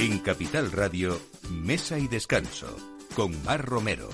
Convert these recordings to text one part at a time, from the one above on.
En Capital Radio, Mesa y Descanso, con Mar Romero.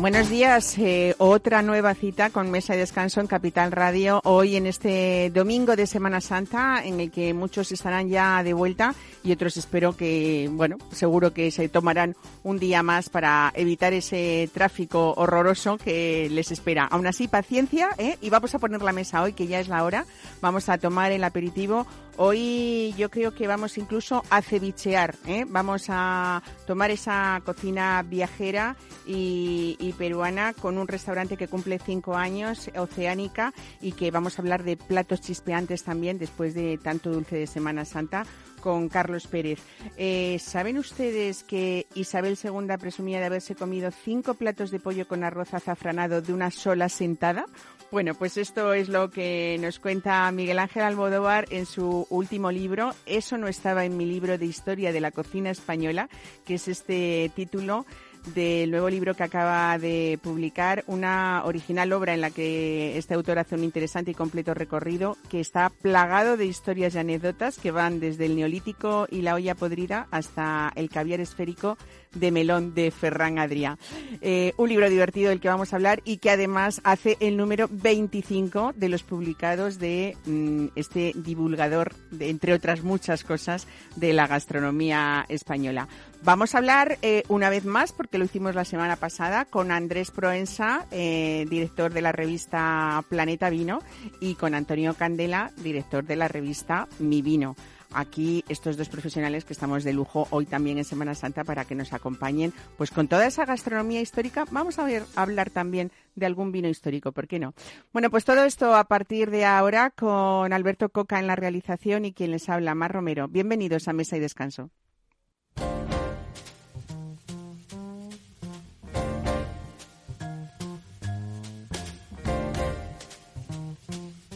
Buenos días. Eh, otra nueva cita con Mesa y Descanso en Capital Radio. Hoy en este domingo de Semana Santa, en el que muchos estarán ya de vuelta y otros espero que, bueno, seguro que se tomarán un día más para evitar ese tráfico horroroso que les espera. Aún así, paciencia, ¿eh? Y vamos a poner la mesa hoy, que ya es la hora. Vamos a tomar el aperitivo Hoy yo creo que vamos incluso a cevichear, ¿eh? vamos a tomar esa cocina viajera y, peruana con un restaurante que cumple cinco años, Oceánica, y que vamos a hablar de platos chispeantes también después de tanto dulce de Semana Santa con Carlos Pérez. Eh, ¿Saben ustedes que Isabel II presumía de haberse comido cinco platos de pollo con arroz azafranado de una sola sentada? Bueno, pues esto es lo que nos cuenta Miguel Ángel Almodóvar en su último libro. Eso no estaba en mi libro de historia de la cocina española, que es este título del nuevo libro que acaba de publicar, una original obra en la que este autor hace un interesante y completo recorrido que está plagado de historias y anécdotas que van desde el neolítico y la olla podrida hasta el caviar esférico de melón de Ferran Adrià. Eh, un libro divertido del que vamos a hablar y que además hace el número 25 de los publicados de mm, este divulgador, de, entre otras muchas cosas, de la gastronomía española. Vamos a hablar eh, una vez más, porque lo hicimos la semana pasada, con Andrés Proensa, eh, director de la revista Planeta Vino, y con Antonio Candela, director de la revista Mi Vino aquí estos dos profesionales que estamos de lujo hoy también en Semana Santa para que nos acompañen pues con toda esa gastronomía histórica. Vamos a, a hablar también de algún vino histórico, ¿por qué no? Bueno, pues todo esto a partir de ahora con Alberto Coca en la realización y quien les habla, Mar Romero. Bienvenidos a Mesa y Descanso.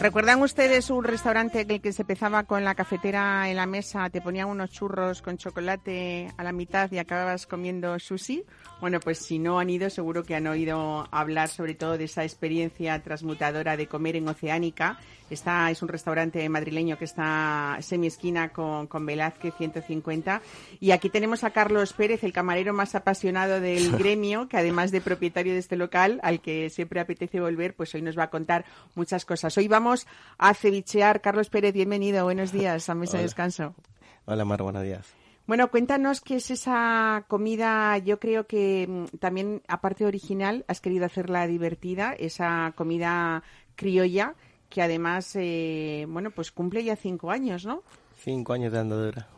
¿Recuerdan ustedes un restaurante en el que se empezaba con la cafetera en la mesa, te ponían unos churros con chocolate a la mitad y acababas comiendo sushi? Bueno, pues si no han ido, seguro que han oído hablar sobre todo de esa experiencia transmutadora de comer en Oceánica. Esta es un restaurante madrileño que está semi esquina con, con Velázquez 150. Y aquí tenemos a Carlos Pérez, el camarero más apasionado del gremio, que además de propietario de este local, al que siempre apetece volver, pues hoy nos va a contar muchas cosas. Hoy vamos a cevichear. Carlos Pérez, bienvenido. Buenos días a Mesa de Descanso. Hola, Mar, buenos días. Bueno, cuéntanos qué es esa comida, yo creo que mm, también, aparte original, has querido hacerla divertida, esa comida criolla, que además, eh, bueno, pues cumple ya cinco años, ¿no? Cinco años de andadura.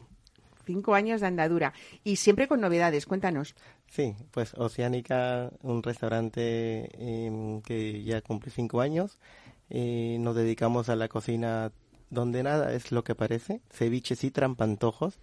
Cinco años de andadura. Y siempre con novedades, cuéntanos. Sí, pues Oceánica, un restaurante em, que ya cumple cinco años. Eh, nos dedicamos a la cocina donde nada es lo que parece, ceviches y trampantojos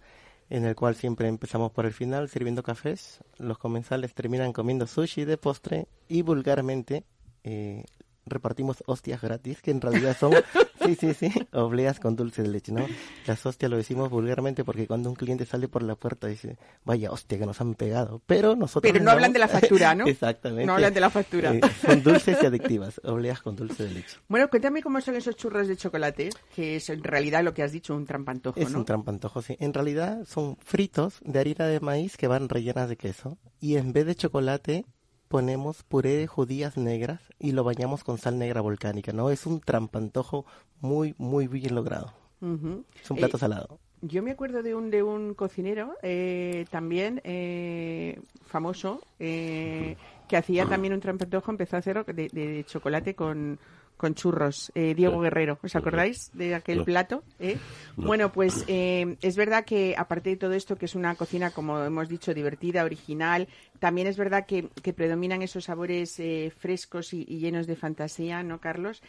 en el cual siempre empezamos por el final sirviendo cafés, los comensales terminan comiendo sushi de postre y vulgarmente eh, repartimos hostias gratis, que en realidad son, sí, sí, sí, obleas con dulce de leche, ¿no? Las hostias lo decimos vulgarmente porque cuando un cliente sale por la puerta dice, vaya hostia que nos han pegado, pero nosotros... Pero no hablan de la factura, ¿no? Exactamente. No hablan de la factura. Eh, son dulces y adictivas, obleas con dulce de leche. Bueno, cuéntame cómo son esos churros de chocolate, que es en realidad lo que has dicho, un trampantojo, Es un trampantojo, sí. En realidad son fritos de harina de maíz que van rellenas de queso y en vez de chocolate ponemos puré de judías negras y lo bañamos con sal negra volcánica, ¿no? Es un trampantojo muy, muy bien logrado. Es un plato eh, salado. Yo me acuerdo de un, de un cocinero eh, también eh, famoso que hacía también un trampantojo, empezó a hacerlo de chocolate con, con churros, eh, Diego Guerrero. ¿Os acordáis de aquel plato? Eh? Bueno, pues eh, es verdad que aparte de todo esto, que es una cocina, como hemos dicho, divertida, original, también es verdad que, predominan esos sabores frescos y, llenos de fantasía, ¿no, Carlos?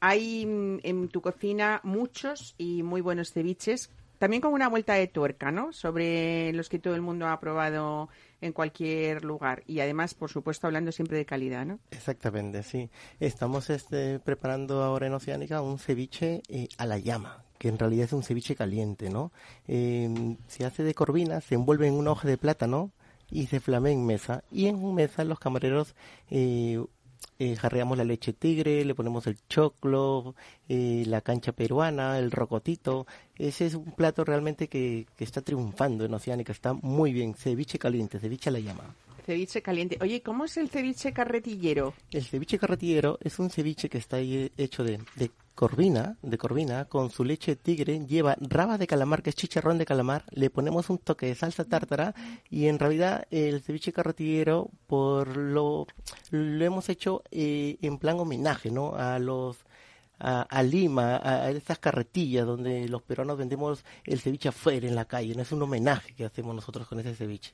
hay mm, en tu cocina muchos y muy buenos ceviches, también con una vuelta de tuerca, ¿no? Sobre los que todo el mundo ha probado en cualquier lugar. Y además, por supuesto, hablando siempre de calidad, ¿no? Exactamente, sí. Estamos este, preparando ahora en Oceánica un ceviche eh, a la llama, que en realidad es un ceviche caliente, ¿no? Eh, se hace de corvina, se envuelve en una hoja de plátano y se flame en mesa. Y en mesa los camareros eh, eh, jarreamos la leche tigre, le ponemos el choclo, eh, la cancha peruana, el rocotito. Ese es un plato realmente que, que está triunfando en Oceánica, está muy bien. Ceviche caliente, ceviche a la llama. Ceviche caliente. Oye, ¿cómo es el ceviche carretillero? El ceviche carretillero es un ceviche que está hecho de, de corvina, de corvina, con su leche tigre, lleva raba de calamar, que es chicharrón de calamar, le ponemos un toque de salsa tártara y en realidad el ceviche carretillero por lo, lo hemos hecho eh, en plan homenaje, ¿no? A los a, a Lima, a, a, estas carretillas donde los peruanos vendemos el ceviche afuera en la calle. ¿no? Es un homenaje que hacemos nosotros con ese ceviche.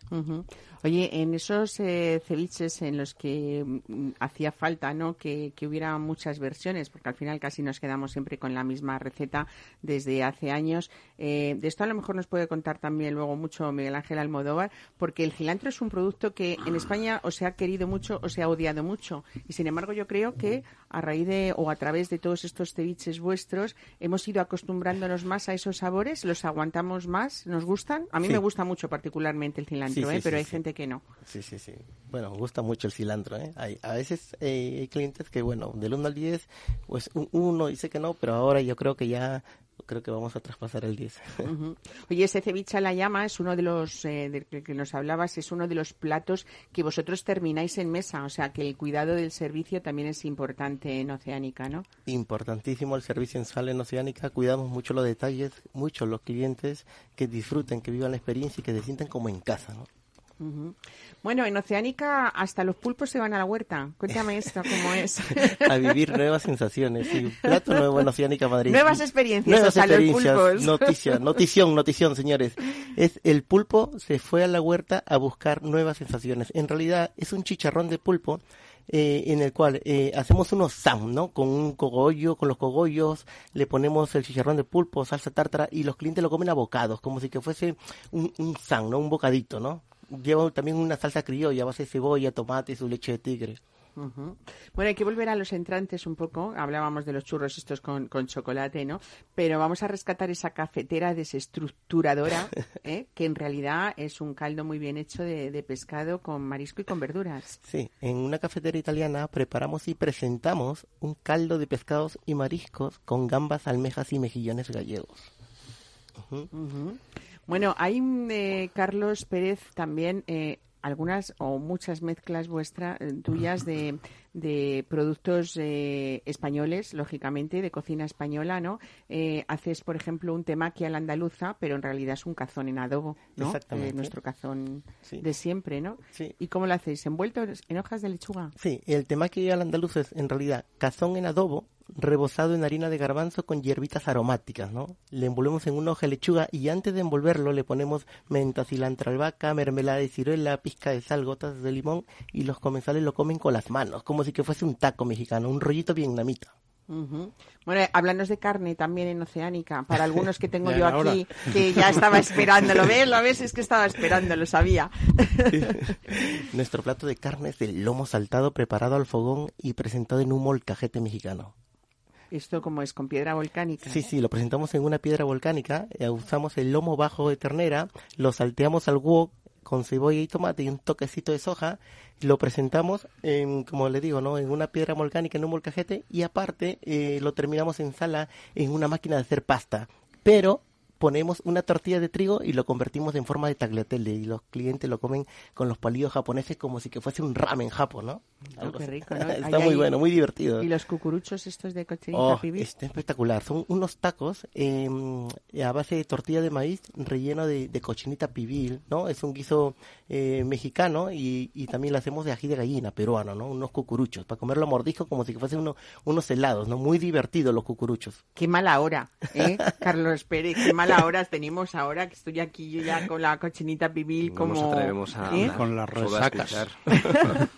Oye, en esos eh, ceviches en los que mm, hacía falta ¿no? Que, que, hubiera muchas versiones, porque al final casi nos quedamos siempre con la misma receta desde hace años, eh, de esto a lo mejor nos puede contar también luego mucho Miguel Ángel Almodóvar, porque el cilantro es un producto que en España o se ha querido mucho o se ha odiado mucho. Y sin embargo yo creo que a raíz de o a través de todos estos ceviches vuestros hemos ido acostumbrándonos más a esos sabores, los aguantamos más, nos gustan. A mí Sí. me gusta mucho particularmente el cilantro, Sí, sí, ¿eh? pero hay gente que no. Sí, sí, sí. Bueno, gusta mucho el cilantro, ¿eh? Hay, a veces eh, hay clientes que, bueno, del 1 al 10, pues un- uno dice que no, pero ahora yo creo que ya, creo que vamos a traspasar el 10. Ujú. Oye, ese ceviche a la llama es uno de los eh, del que, que nos hablabas, es uno de los platos que vosotros termináis en mesa, o sea que el cuidado del servicio también es importante en Oceánica, ¿no? Importantísimo el servicio en sala en Oceánica, cuidamos mucho los detalles, mucho los clientes que disfruten, que vivan la experiencia y que se sientan como en casa, ¿no? Bueno, en Oceánica hasta los pulpos se van a la huerta. Cuéntame esto, ¿cómo es? a vivir nuevas sensaciones. Sí, plato nuevo en Oceánica Madrid. Nuevas experiencias, Nuevas experiencias. Noticia, notición, notición, señores. Es el pulpo se fue a la huerta a buscar nuevas sensaciones. En realidad es un chicharrón de pulpo. eh, en el cual eh, hacemos unos sam, ¿no? Con un cogollo, con los cogollos, le ponemos el chicharrón de pulpo, salsa tártara y los clientes lo comen a bocados, como si que fuese un, un sam, ¿no? Un bocadito, ¿no? Lleva también una salsa criolla, base de cebolla, tomate y su leche de tigre. Ujú. Bueno, hay que volver a los entrantes un poco. Hablábamos de los churros estos con, con chocolate, ¿no? Pero vamos a rescatar esa cafetera desestructuradora, ¿eh? que en realidad es un caldo muy bien hecho de, de pescado con marisco y con verduras. Sí, en una cafetería italiana preparamos y presentamos un caldo de pescados y mariscos con gambas, almejas y mejillones gallegos. Ujú. Ujú. Bueno, hay, eh, Carlos Pérez, también eh, algunas o muchas mezclas vuestras, eh, tuyas, de, de productos eh, españoles, lógicamente, de cocina española, ¿no? Eh, haces, por ejemplo, un temaki a la andaluza, pero en realidad es un cazón en adobo, ¿no? Exactamente. Eh, nuestro cazón Sí. de siempre, ¿no? Sí. ¿Y cómo lo hacéis? ¿Envuelto en hojas de lechuga? Sí, el temaki al andaluz es en realidad cazón en adobo, rebozado en harina de garbanzo con hierbitas aromáticas, ¿no? Le envolvemos en una hoja de lechuga y antes de envolverlo le ponemos menta, cilantro, albahaca, mermelada de ciruela, pizca de sal, gotas de limón y los comensales lo comen con las manos, como si que fuese un taco mexicano, un rollito vietnamita. Ujú. Bueno, eh, háblanos de carne también en Oceánica, para algunos que tengo Ya yo aquí, que ya estaba esperándolo. ¿Ves? ¿Lo ves? Es que estaba esperando, lo sabía. Nuestro plato de carne es el lomo saltado preparado al fogón y presentado en un molcajete mexicano. Esto como es con piedra volcánica. Sí, sí, lo presentamos en una piedra volcánica, eh, usamos el lomo bajo de ternera, lo salteamos al wok con cebolla y tomate y un toquecito de soja, lo presentamos, en, como le digo, ¿no? en una piedra volcánica, en un molcajete, y aparte eh, lo terminamos en sala en una máquina de hacer pasta. Pero ponemos una tortilla de trigo y lo convertimos en forma de tagliatelle y los clientes lo comen con los palillos japoneses como si que fuese un ramen japo, ¿no? Oh, Algo qué rico, ¿no? Está muy bueno, muy divertido. Y los cucuruchos estos de cochinita Oh, pibil. está espectacular. Son unos tacos eh, a base de tortilla de maíz relleno de, de cochinita pibil, ¿no? Es un guiso eh, mexicano y, y también lo hacemos de ají de gallina peruano, ¿no? Unos cucuruchos, para comerlo a mordisco como si fuesen uno- unos helados, ¿no? Muy divertidos los cucuruchos. Qué mala hora, ¿eh? Carlos Pérez, qué mala hora tenemos ahora que estoy aquí yo ya con la cochinita pibil No como... nos atrevemos a ¿eh? Con las resacas.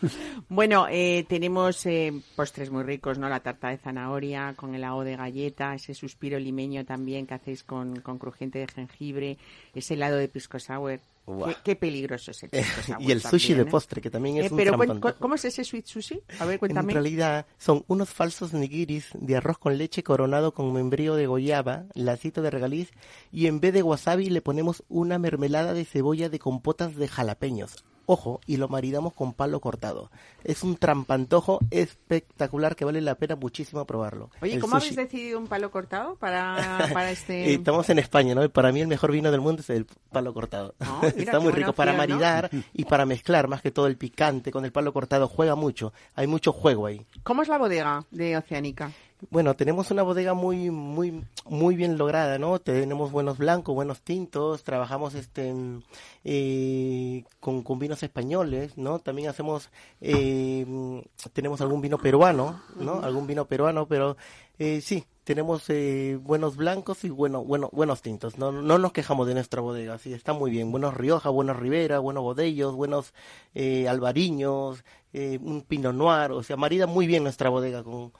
Bueno, eh, tenemos eh, postres muy ricos, ¿no? La tarta de zanahoria con el helado de galleta, ese suspiro limeño también que hacéis con, con crujiente de jengibre, ese helado de pisco sour. Qué, qué, peligroso es el pisco sour Y el sushi también, de ¿eh? postre, que también es Eh, un pero trampón. ¿cómo es ese sweet sushi? A ver, cuéntame. En realidad son unos falsos nigiris de arroz con leche coronado con membrillo de goyaba, lacito de regaliz y en vez de wasabi le ponemos una mermelada de cebolla de compotas de jalapeños. Ojo, y lo maridamos con palo cortado. Es un trampantojo espectacular que vale la pena muchísimo probarlo. Oye, El ¿cómo sushi. habéis decidido un palo cortado para, para este...? Eh, Estamos en España, ¿no? Y para mí el mejor vino del mundo es el palo cortado. Ah, mira, Está muy rico para opción, ¿no? maridar y para mezclar, más que todo el picante con el palo cortado. Juega mucho, hay mucho juego ahí. ¿Cómo es la bodega de Oceánica? Bueno, tenemos una bodega muy, muy, muy bien lograda, ¿no? Tenemos buenos blancos, buenos tintos, trabajamos este eh, con, con vinos españoles, ¿no? También hacemos, eh, tenemos algún vino peruano, ¿no? Algún vino peruano, pero eh, sí, tenemos eh, buenos blancos y bueno, bueno, buenos tintos. No, no nos quejamos de nuestra bodega, sí, está muy bien. Buenos Rioja, buenos Rivera, buenos Bodellos, buenos eh, Albariños, eh, un Pinot Noir, o sea, marida muy bien nuestra bodega con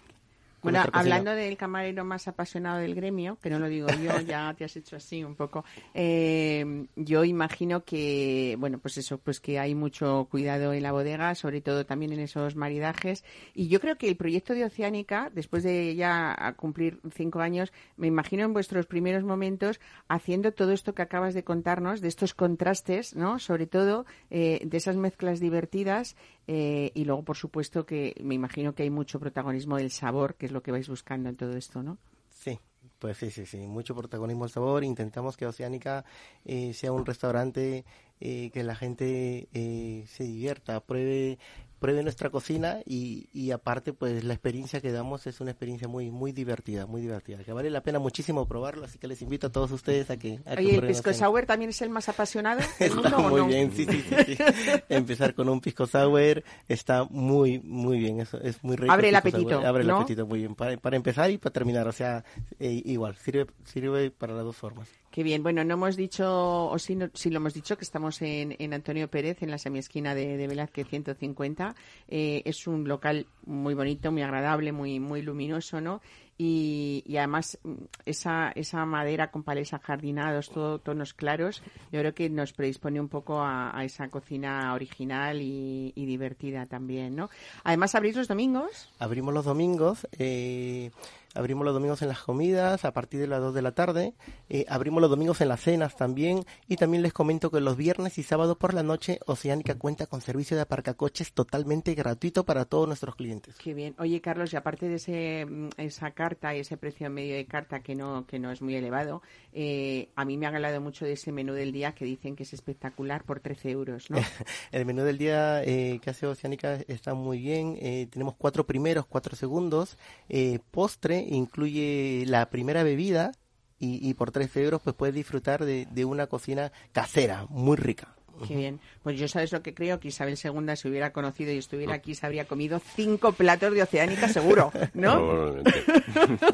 Bueno, hablando del camarero más apasionado del gremio, que no lo digo yo, ya te has hecho así un poco. eh, yo imagino que, bueno, pues eso, pues que hay mucho cuidado en la bodega, sobre todo también en esos maridajes. Y yo creo que el proyecto de Oceánica, después de ya cumplir cinco años, me imagino en vuestros primeros momentos haciendo todo esto que acabas de contarnos, de estos contrastes, ¿no? Sobre todo eh, de esas mezclas divertidas eh, y luego, por supuesto, que me imagino que hay mucho protagonismo del sabor, que es lo que vais buscando en todo esto, ¿no? Sí, pues sí, sí, sí, mucho protagonismo al sabor. Intentamos que Oceánica eh, sea un restaurante eh, que la gente eh, se divierta, pruebe, pruebe nuestra cocina y, y aparte, pues la experiencia que damos es una experiencia muy, muy divertida, muy divertida, que vale la pena muchísimo probarlo. Así que les invito a todos ustedes a que. A que Oye, ¿el prueben pisco sour también es el más apasionado del mundo Está o muy no? bien, sí, sí, sí, sí. Empezar con un pisco sour está muy, muy bien. Es, es muy rico. Abre el apetito, sour. Abre el apetito muy bien. Para, para empezar y para terminar. O sea, eh, igual, sirve, sirve para las dos formas. Qué bien. Bueno, no hemos dicho, o sí, no- sí lo hemos dicho, que estamos en, en Antonio Pérez, en la semiesquina de, de Velázquez 150. Eh, es un local muy bonito, muy agradable, muy, muy luminoso, ¿no? Y, y además mm, esa, esa madera con palés ajardinados, todo tonos claros, yo creo que nos predispone un poco a, a esa cocina original y, y divertida también, ¿no? Además, abrís los domingos. Abrimos los domingos, eh, abrimos los domingos en las comidas a partir de las 2 de la tarde, eh, abrimos los domingos en las cenas también y también les comento que los viernes y sábados por la noche Oceánica cuenta con servicio de aparcacoches totalmente gratuito para todos nuestros clientes. Qué bien. Oye, Carlos, y aparte de ese, mm, esa carta y ese precio medio de carta que no, que no es muy elevado, eh, a mí me ha hablado mucho de ese menú del día que dicen que es espectacular por 13 euros, ¿no? El menú del día eh, que hace Oceánica está muy bien. eh, tenemos cuatro primeros, cuatro segundos. eh, postre incluye la primera bebida y, y por 13 euros pues puedes disfrutar de, de una cocina casera muy rica. Qué bien. Pues yo sabes lo que creo, que Isabel II si hubiera conocido y estuviera aquí se habría comido cinco platos de Oceánica seguro, ¿no? Probablemente.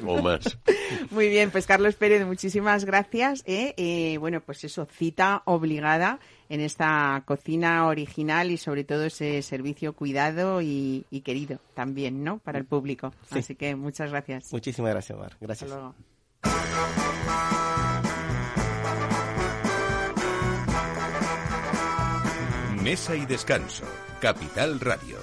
o más. Muy bien, pues Carlos Pérez, muchísimas gracias. ¿eh? Eh, bueno, pues eso, cita obligada en esta cocina original y sobre todo ese servicio cuidado y, y querido también, ¿no? Para el público. Sí. Así que muchas gracias. Muchísimas gracias, Mar. Hasta Gracias. luego. Mesa y descanso. Capital Radio.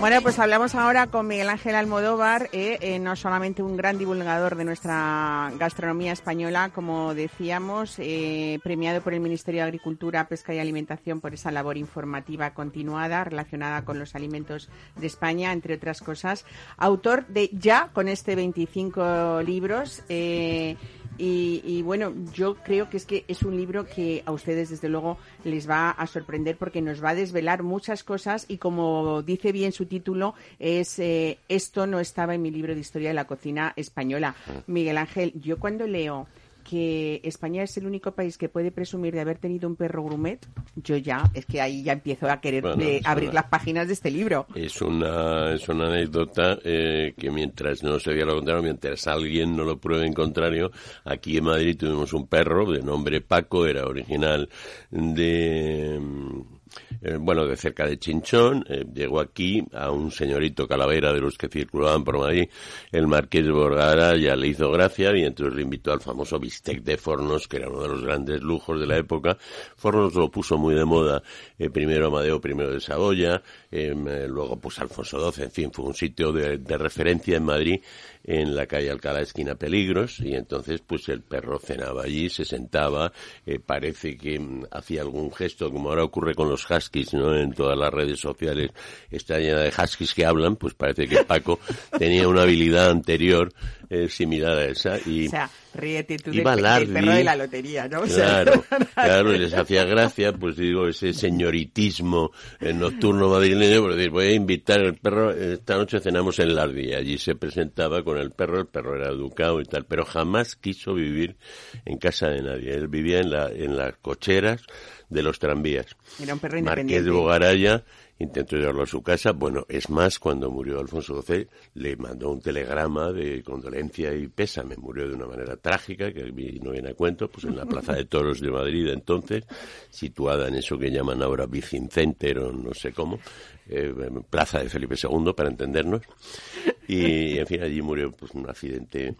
Bueno, pues hablamos ahora con Miguel Ángel Almodóvar, eh, eh, no solamente un gran divulgador de nuestra gastronomía española, como decíamos, eh, premiado por el Ministerio de Agricultura, Pesca y Alimentación por esa labor informativa continuada relacionada con los alimentos de España, entre otras cosas. Autor de ya con este 25 libros. Y, y, bueno, yo creo que es que es un libro que a ustedes desde luego les va a sorprender porque nos va a desvelar muchas cosas y como dice bien su título es eh, esto no estaba en mi libro de historia de la cocina española. Miguel Ángel, yo cuando leo que España es el único país que puede presumir de haber tenido un perro grumet, yo ya, es que ahí ya empiezo a querer Bueno, eh, abrir una- las páginas de este libro. Es una, es una anécdota eh, que mientras no se vea lo contrario, mientras alguien no lo pruebe en contrario, aquí en Madrid tuvimos un perro de nombre Paco, era original de... eh, bueno, de cerca de Chinchón, eh, llegó aquí a un señorito calavera de los que circulaban por Madrid, el marqués de Borgara ya le hizo gracia y entonces le invitó al famoso bistec de Fornos, que era uno de los grandes lujos de la época. Fornos lo puso muy de moda, eh, primero Amadeo I de Saboya, eh, eh, luego pues Alfonso XII, en fin, fue un sitio de, de referencia en Madrid, en la calle Alcalá, esquina Peligros, y entonces pues el perro cenaba allí, se sentaba, eh, parece que mm, hacía algún gesto, como ahora ocurre con los huskies, ¿no? En todas las redes sociales está llena de huskies que hablan, pues parece que Paco tenía una habilidad anterior eh, similar a esa y... O sea, ríete tú del, Iba del Lardi. perro de la lotería, ¿no? O sea, Claro, claro, y les hacía gracia, pues digo, ese señoritismo eh, nocturno madrileño, por decir, voy a invitar al perro, esta noche cenamos en Lardi, allí se presentaba con el perro, el perro era educado y tal, pero jamás quiso vivir en casa de nadie, él vivía en, la, en las cocheras de los tranvías. Era un perro Marqués independiente. de Bogaraya intentó llevarlo a su casa. Bueno, es más, cuando murió Alfonso XII, le mandó un telegrama de condolencia y pésame. Murió de una manera trágica, que no viene a cuento, pues en la Plaza de Toros de Madrid, entonces, situada en eso que llaman ahora Vicin Center o no sé cómo, eh, Plaza de Felipe II, para entendernos. Y, en fin, allí murió pues un accidente.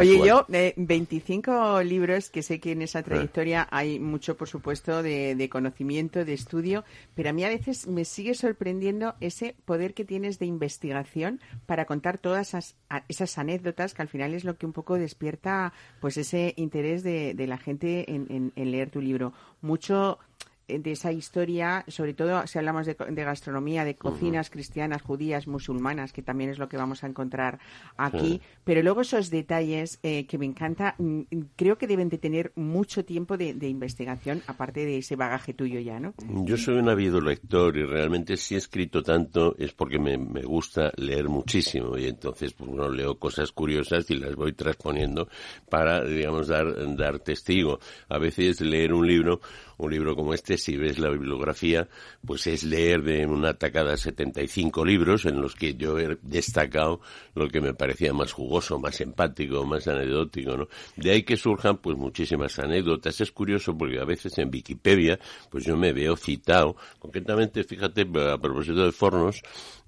Oye, yo, eh, 25 libros, que sé que en esa trayectoria hay mucho, por supuesto, de, de conocimiento, de estudio, pero a mí a veces me sigue sorprendiendo ese poder que tienes de investigación para contar todas esas, esas anécdotas que al final es lo que un poco despierta pues ese interés de, de la gente en, en- en leer tu libro. Mucho eh, de esa historia, sobre todo si hablamos de, de gastronomía, de cocinas cristianas, judías, musulmanas, que también es lo que vamos a encontrar aquí, pero luego esos detalles eh, que me encanta, mm, creo que deben de tener mucho tiempo de, de investigación, aparte de ese bagaje tuyo ya, ¿no? Yo soy un ávido lector y realmente si he escrito tanto es porque me, me gusta leer muchísimo y entonces pues no leo cosas curiosas y las voy transponiendo para, digamos, dar, dar testigo. A veces leer un libro, un libro como este, si ves la bibliografía, pues es leer de una tacada 75 libros en los que yo he destacado lo que me parecía más jugoso, más empático, más anecdótico, ¿no? De ahí que surjan pues muchísimas anécdotas. Es curioso porque a veces en Wikipedia pues yo me veo citado, concretamente, fíjate, a propósito de Fornos,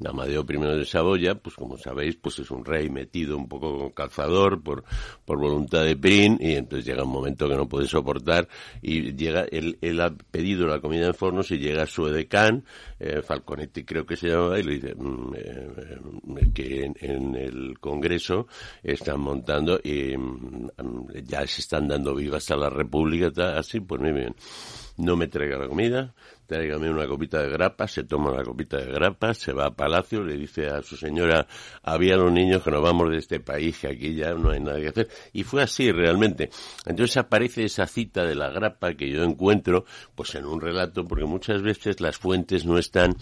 Amadeo I de Saboya, pues como sabéis, pues es un rey metido un poco con calzador por, por voluntad de Prin y entonces llega un momento que no puede soportar y llega, él, él ha pedido la comida en Fornos y llega su edecán, eh, Falconetti creo que se llamaba, y le dice mm, eh, eh, que en, en el Congreso están montando y mm, ya se están dando vivas a la República, así, pues muy bien. No me traiga la comida, tráigame una copita de grapa, se toma la copita de grapa, se va a Palacio, le dice a su señora, había los niños que nos vamos de este país, que aquí ya no hay nada que hacer. Y fue así realmente. Entonces aparece esa cita de la grapa que yo encuentro, pues en un relato, porque muchas veces las fuentes no están,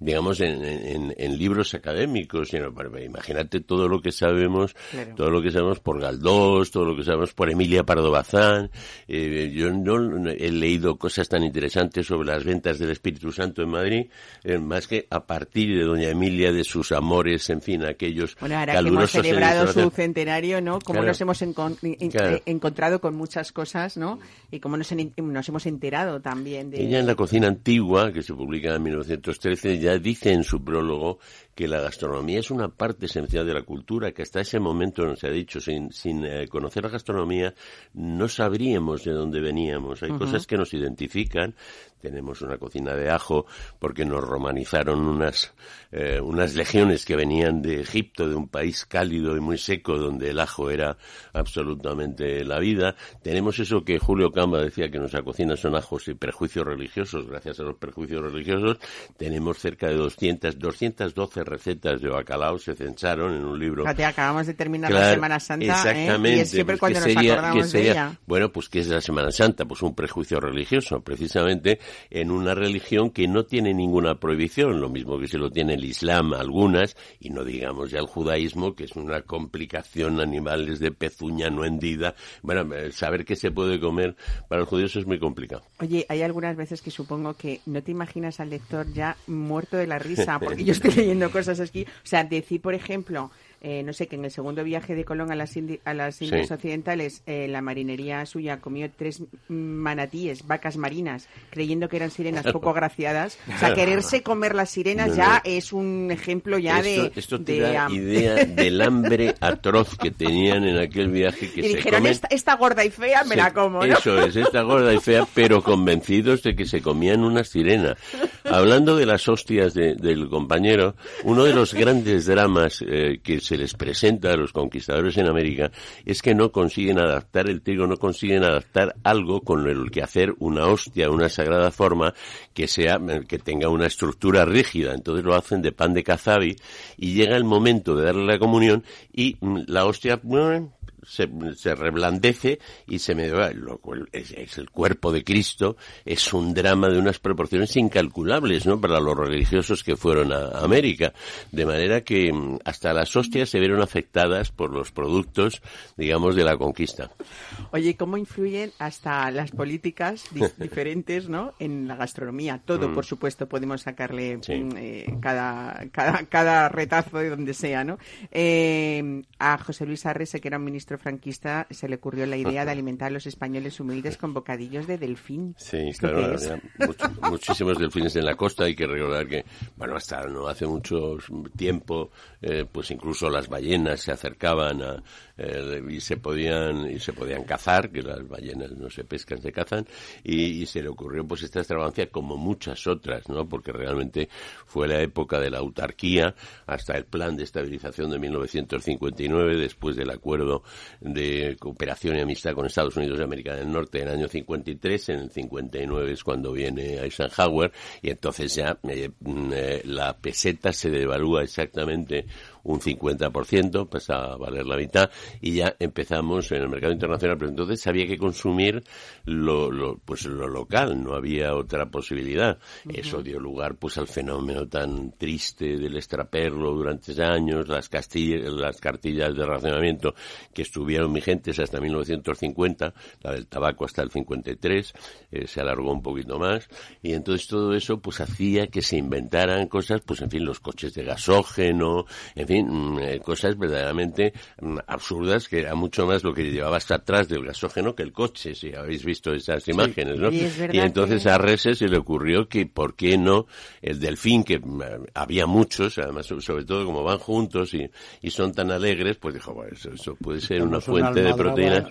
digamos, en, en- en libros académicos, sino, imagínate todo lo que sabemos, Claro. todo lo que sabemos por Galdós, todo lo que sabemos por Emilia Pardo Bazán. Eh, yo no he leído cosas tan interesantes sobre las ventas del Espíritu Santo en Madrid, eh, más que a partir de doña Emilia, de sus amores, en fin, aquellos Bueno, ahora que hemos calurosos celebrado su centenario, ¿no? Cómo Claro. nos hemos encon- en- Claro. eh, encontrado con muchas cosas, ¿no? Y cómo nos, en- nos hemos enterado también de... Ella en la cocina antigua, que se publica en 1913, ya dice en su prólogo que la gastronomía es una parte esencial de la cultura, que hasta ese momento nos ha dicho, sin, sin eh, conocer la gastronomía, no sabríamos de dónde veníamos. Hay cosas que nos identifican. Tenemos una cocina de ajo porque nos romanizaron unas, eh, unas legiones que venían de Egipto, de un país cálido y muy seco, donde el ajo era absolutamente la vida. Tenemos eso que Julio Camba decía que nuestra cocina son ajos y prejuicios religiosos. Gracias a los prejuicios religiosos tenemos cerca de 200, 212 recetas de bacalao se censaron en un libro. Fíjate, acabamos de terminar la Semana Santa ¿eh? Exactamente. y es siempre pues, cuando ¿qué nos sería- acordamos sería? de ella. Bueno, pues ¿qué es la Semana Santa? Pues un prejuicio religioso, precisamente en una religión que no tiene ninguna prohibición, lo mismo que se lo tiene el Islam, algunas, y no digamos ya el judaísmo, que es una complicación, animales de pezuña no hendida. Bueno, eh, saber qué se puede comer para los judíos es muy complicado. Oye, hay algunas veces que supongo que no te imaginas al lector ya muerto de la risa, porque yo estoy leyendo cosas aquí. O sea, decir, por ejemplo, eh, no sé, que en el segundo viaje de Colón a las, Indi- a las Sí. Indias Occidentales, eh, la marinería suya comió tres manatíes, vacas marinas, creyendo que eran sirenas poco agraciadas. O sea, quererse comer las sirenas No, ya no. es un ejemplo ya esto, de... esto te de, da am- idea del hambre atroz que tenían en aquel viaje que y se dijeron, comen- esta, esta gorda y fea me se- la como, ¿no? Eso es, esta gorda y fea, pero convencidos de que se comían una sirena. Hablando de las hostias de- del compañero, uno de los grandes dramas eh, que se les presenta a los conquistadores en América es que no consiguen adaptar el trigo, no consiguen adaptar algo con el que hacer una hostia, una sagrada forma que sea, que tenga una estructura rígida. Entonces lo hacen de pan de cazabi y llega el momento de darle la comunión y mm, la hostia bueno, se, se reblandece y se me va. Lo cual es, es el cuerpo de Cristo, es un drama de unas proporciones incalculables, ¿no? Para los religiosos que fueron a América. De manera que mm, hasta las hostias se vieron afectadas por los productos, digamos, de la conquista. Oye, ¿cómo influyen hasta las políticas di- diferentes, ¿no? En la gastronomía. Todo, por supuesto, podemos sacarle Mm. Sí. mm, eh, cada, cada, cada retazo de donde sea, ¿no? Eh, a José Luis Arrese, que era un ministro franquista, se le ocurrió la idea de alimentar a los españoles humildes con bocadillos de delfín. Sí, ¿Esto claro, muchísimos delfines en la costa. Hay que recordar que, bueno, hasta no hace mucho tiempo, eh, pues incluso las ballenas se acercaban a, eh, y se podían y se podían cazar, que las ballenas no se pescan, se cazan, y, y se le ocurrió pues esta extravagancia como muchas otras, ¿no? Porque realmente fue la época de la autarquía hasta el plan de estabilización de 1959, después del acuerdo de cooperación y amistad con Estados Unidos de América del Norte en el año 53, en el 59 es cuando viene Eisenhower y entonces ya eh, mm, eh, la peseta se devalúa exactamente un 50%, pasa a valer la mitad y ya empezamos en el mercado internacional, pero entonces había que consumir lo, lo, pues lo local, no había otra posibilidad. Eso dio lugar pues al fenómeno tan triste del extraperlo durante años, las, castillas, las cartillas de racionamiento que estuvieron vigentes hasta 1950, la del tabaco hasta el 53, eh, se alargó un poquito más y entonces todo eso pues hacía que se inventaran cosas, pues en fin, los coches de gasógeno, en fin, mm, eh, cosas verdaderamente mm, absurdas que era mucho más lo que llevaba hasta atrás del gasógeno que el coche, si habéis visto esas imágenes, ¿no? Y es verdad Y entonces que- a Rese se le ocurrió que, ¿por qué no? El delfín, que mm, había muchos, además, sobre- todo como van juntos y, y son tan alegres, pues dijo, bueno, eso, eso puede ser una Ponemos una fuente de proteínas.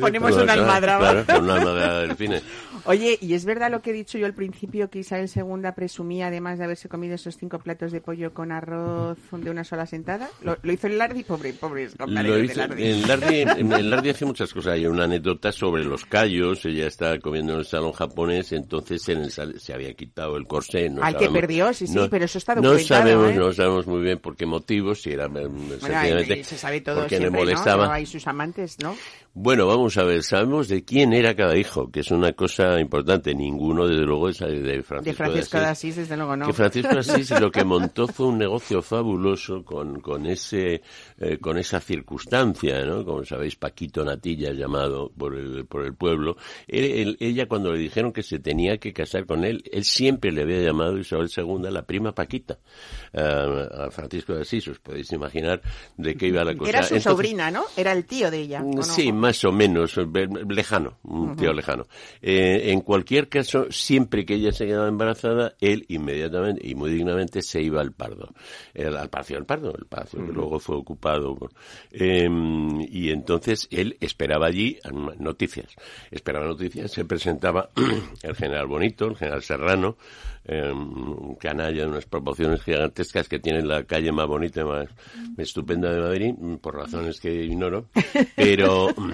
Ponemos una almadraba. Claro, con una almadraba de delfines. Oye, y es verdad lo que he dicho yo al principio, que Isabel II presumía, además de haberse comido esos cinco platos de pollo con arroz de una sola sentada. Lo, lo hizo el Lardi, pobre, pobres Lo hizo- Lardi. el Lardi, el Lardi hace muchas cosas. Hay una anécdota sobre los callos. Ella está comiendo en el salón japonés, entonces en el sal- se había quitado el corsé. No Al que sabemos- perdió, sí, sí, pero eso está No documentado, sabemos, ¿eh? no sabemos muy bien por qué motivos, si era eh, Bueno, sencillamente se sabe todo porque le siempre, ¿no? molestaba. Pero hay sus amantes, ¿no? Bueno, vamos a ver, sabemos de quién era cada hijo, que es una cosa importante. Ninguno, desde luego, es de Francisco, De Francisco de Asís. Desde luego no. Que Francisco de Asís lo que montó fue un negocio fabuloso con, con, ese eh, con esa circunstancia, ¿no? Como sabéis, Paquito Natilla llamado por el, por el pueblo. Él- él- ella cuando le dijeron que se tenía que casar con él, él siempre le había llamado Isabel II la prima Paquita a, a Francisco de Asís. Os podéis imaginar de qué iba la cosa. Era su Entonces, sobrina, ¿no? Era el tío de ella. ¿o no? Sí, más o menos, eh, lejano, un tío lejano. Eh, en cualquier caso, siempre que ella se quedaba embarazada, él inmediatamente y muy dignamente se iba al Pardo, El- al Palacio del Pardo, el palacio que luego fue ocupado. por- eh, y entonces él esperaba allí noticias, esperaba noticias, se presentaba el general Bonito, el general Serrano, eh, un canalla de unas proporciones gigantescas que tiene la calle más bonita más estupenda de Madrid, mm, por razones que ignoro, pero mm,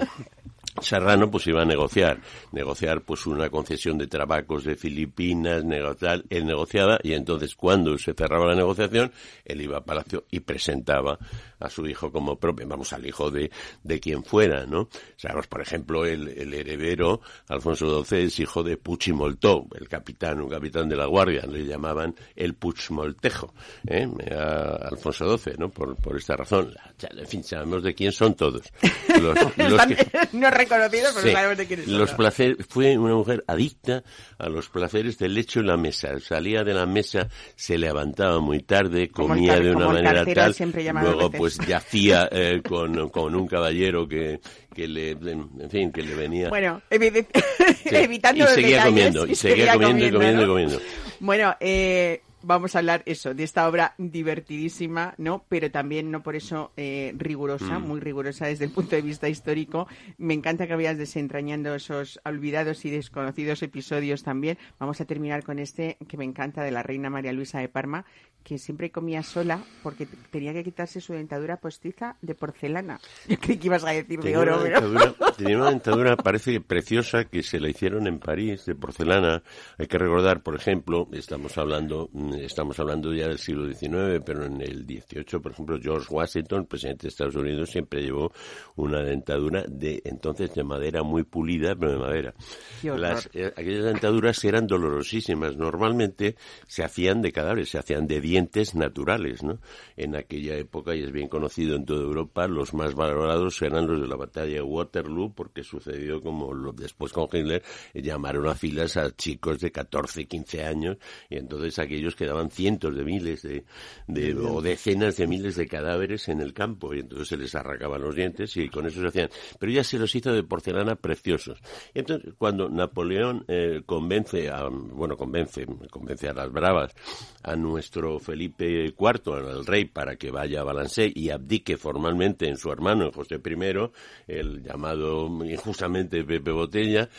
Serrano pues iba a negociar, negociar pues una concesión de trabajos de Filipinas, negociar, él negociaba y entonces cuando se cerraba la negociación, él iba a Palacio y presentaba a su hijo como propio, vamos, al hijo de, de quien fuera, ¿no? Sabemos, por ejemplo, el, el heredero, Alfonso XII, es hijo de Puchimoltó, el capitán, un capitán de la guardia, le llamaban el Puchmoltejo, ¿eh? A Alfonso XII, ¿no? Por, por esta razón. En fin, sabemos de quién son todos. Los, los Están que- no reconocidos, pero Sí. sabemos de quiénes son. Los placeres, fue una mujer adicta a los placeres del lecho y la mesa. Salía de la mesa, se levantaba muy tarde, comía de una manera tal, luego veces. Pues yacía eh, con, con un caballero que, que le, en fin, que le venía. Bueno, evi- Sí. evitando y seguía detalles, comiendo, y seguía comiendo, y comiendo, y ¿no? comiendo. Bueno, eh, vamos a hablar eso, de esta obra divertidísima, ¿no? Pero también no por eso eh, rigurosa, Mm. muy rigurosa desde el punto de vista histórico. Me encanta que vayas desentrañando esos olvidados y desconocidos episodios también. Vamos a terminar con este que me encanta de la reina María Luisa de Parma, que siempre comía sola porque tenía que quitarse su dentadura postiza de porcelana. Yo creí que ibas a decir de oro, pero... tenía una dentadura, parece preciosa, que se la hicieron en París, de porcelana. Hay que recordar, por ejemplo, estamos hablando, mm, estamos hablando ya del siglo XIX, pero en el XVIII, por ejemplo, George Washington, presidente de Estados Unidos, siempre llevó una dentadura de entonces de madera muy pulida, pero de madera. Las, eh, aquellas dentaduras eran dolorosísimas. Normalmente se hacían de cadáveres, se hacían de dientes naturales, ¿no? En aquella época, y es bien conocido en toda Europa, los más valorados eran los de la batalla de Waterloo, porque sucedió como lo, después con Hitler, llamaron a filas a chicos de 14, 15 años, y entonces aquellos quedaban cientos de miles de, de- o decenas de miles de cadáveres en el campo, y entonces se les arrancaban los dientes y con eso se hacían. Pero ya se los hizo de porcelana preciosos. Y entonces, cuando Napoleón eh, convence a, bueno, convence, convence a las bravas a nuestro Felipe IV, al rey, para que vaya a Balancé y abdique formalmente en su hermano, José I, el llamado injustamente Pepe Botella,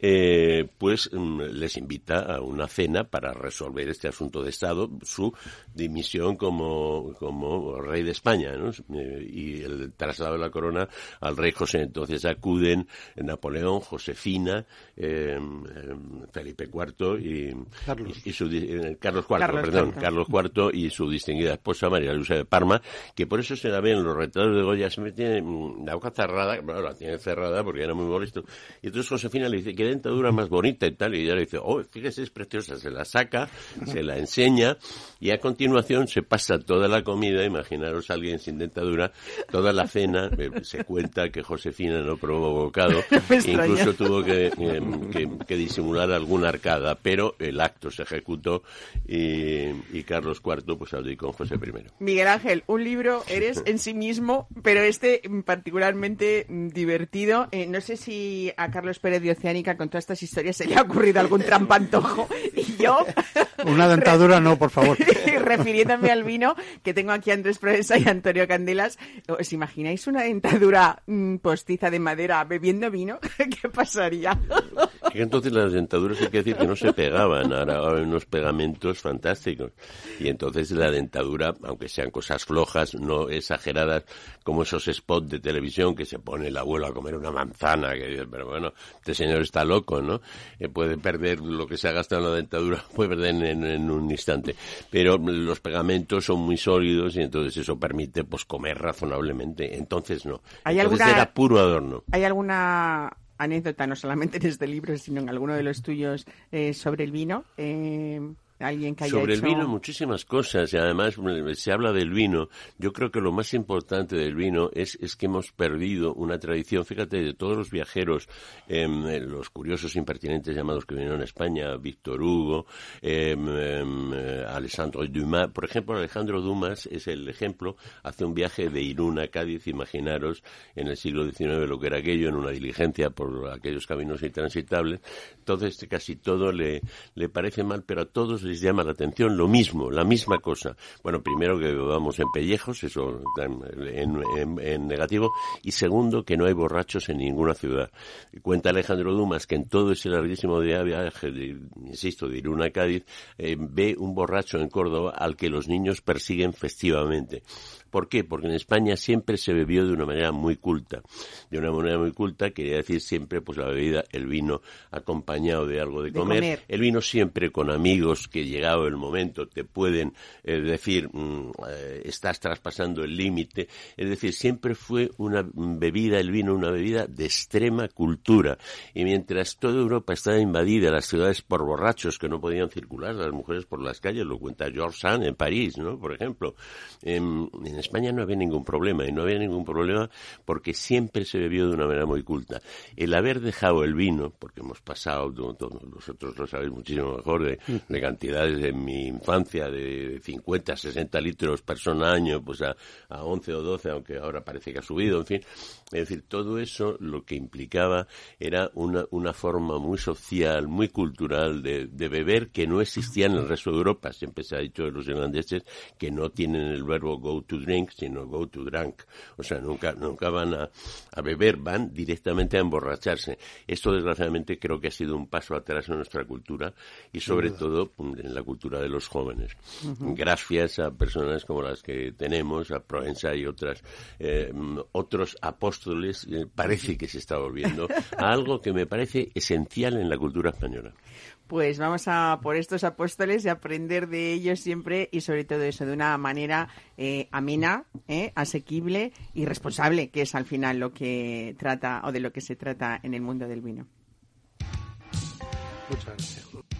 eh, pues mm, les invita a una cena para resolver este asunto de Estado, su dimisión como, como rey de España, ¿no? Eh, y el traslado de la corona al rey José. Entonces acuden Napoleón, Josefina, eh, eh, Felipe IV y Carlos. y, y su eh, Carlos IV, Carlos perdón, IV. Carlos IV y su distinguida esposa María Luisa de Parma, que por eso se la ve en los retratos de Goya, siempre tiene mm, la boca cerrada, bueno, la tiene cerrada porque era muy molesto. Y entonces Josefina le dice, qué dentadura más bonita y tal, y ella le dice, oh, fíjese, es preciosa, se la saca, se la enseña, y a continuación se pasa toda la comida, imaginaros a alguien sin dentadura, toda la cena, eh, se cuenta que Josefina no probó bocado, incluso tuvo que, eh, que- que disimular alguna arcada, pero el acto se ejecutó y, y Carlos IV pues abdicó con José I. Miguel Ángel, un libro eres en sí mismo, pero este particularmente mm, divertido. Eh, no sé si a Carlos Pérez de Oceánica con todas estas historias se le ha ocurrido algún trampantojo. Y yo, Una dentadura no, por favor. refiriéndome al vino, que tengo aquí a Andrés Proensa y a Antonio Candelas, ¿os imagináis una dentadura mm, postiza de madera bebiendo vino? ¿Qué pasaría? Que entonces las dentaduras hay que decir que no se pegaban, ahora hay unos pegamentos fantásticos. Y entonces la dentadura, aunque sean cosas flojas, no exageradas, como esos spots de televisión que se pone el abuelo a comer una manzana, que dice, pero bueno, este señor está loco, ¿no? Eh, puede perder lo que se ha gastado en la dentadura, puede perder en, un instante. Pero los pegamentos son muy sólidos y entonces eso permite pues comer razonablemente. Entonces no. ¿Hay entonces alguna- era puro adorno. ¿Hay alguna anécdota, no solamente en este libro, sino en alguno de los tuyos, eh, sobre el vino? Eh, alguien que haya Sobre hecho... el vino muchísimas cosas y además se habla del vino. Yo creo que lo más importante del vino es, es que hemos perdido una tradición. Fíjate, de todos los viajeros, em, eh, los curiosos impertinentes llamados que vinieron a España, Víctor Hugo, em, em, eh, Alessandro Dumas. Por ejemplo, Alejandro Dumas es el ejemplo. Hace un viaje de Irún a Cádiz, imaginaros, en el siglo XIX lo que era aquello, en una diligencia por aquellos caminos intransitables. Entonces casi todo le, le parece mal, pero a todos les llama la atención lo mismo, la misma cosa. Bueno, primero que vamos en pellejos, eso en, negativo, y segundo que no hay borrachos en ninguna ciudad. Cuenta Alejandro Dumas que en todo ese larguísimo viaje, insisto, de Irún a Cádiz, eh, ve un borracho en Córdoba al que los niños persiguen festivamente. ¿Por qué? Porque en España siempre se bebió de una manera muy culta. De una manera muy culta quería decir siempre pues la bebida, el vino acompañado de algo de, De comer. comer. El vino siempre con amigos que llegado el momento te pueden eh, decir mm, eh, estás traspasando el límite. Es decir, siempre fue una bebida, el vino, una bebida de extrema cultura. Y mientras toda Europa estaba invadida, las ciudades por borrachos que no podían circular, las mujeres por las calles, lo cuenta George Sand en París, ¿no? Por ejemplo. Em, en España no había ningún problema, y no había ningún problema porque siempre se bebió de una manera muy culta. El haber dejado el vino, porque hemos pasado, vosotros lo sabéis muchísimo mejor, de, de cantidades de mi infancia, de 50, 60 litros persona año, pues a, a 11 o 12, aunque ahora parece que ha subido, en fin. Es decir, todo eso lo que implicaba era una, una forma muy social, muy cultural de, de beber que no existía en el resto de Europa. Siempre se ha dicho de los irlandeses que no tienen el verbo go to drink, sino go to drunk. O sea, nunca, nunca van a, a beber, van directamente a emborracharse. Esto, desgraciadamente, creo que ha sido un paso atrás en nuestra cultura y, sobre todo, en la cultura de los jóvenes. Gracias a personas como las que tenemos, a Provenza y otras, eh, otros apóstoles, eh, parece que se está volviendo a algo que me parece esencial en la cultura española. Pues vamos a por estos apóstoles y aprender de ellos siempre y sobre todo eso de una manera eh, amena, eh, asequible y responsable, que es al final lo que trata o de lo que se trata en el mundo del vino. Muchas gracias.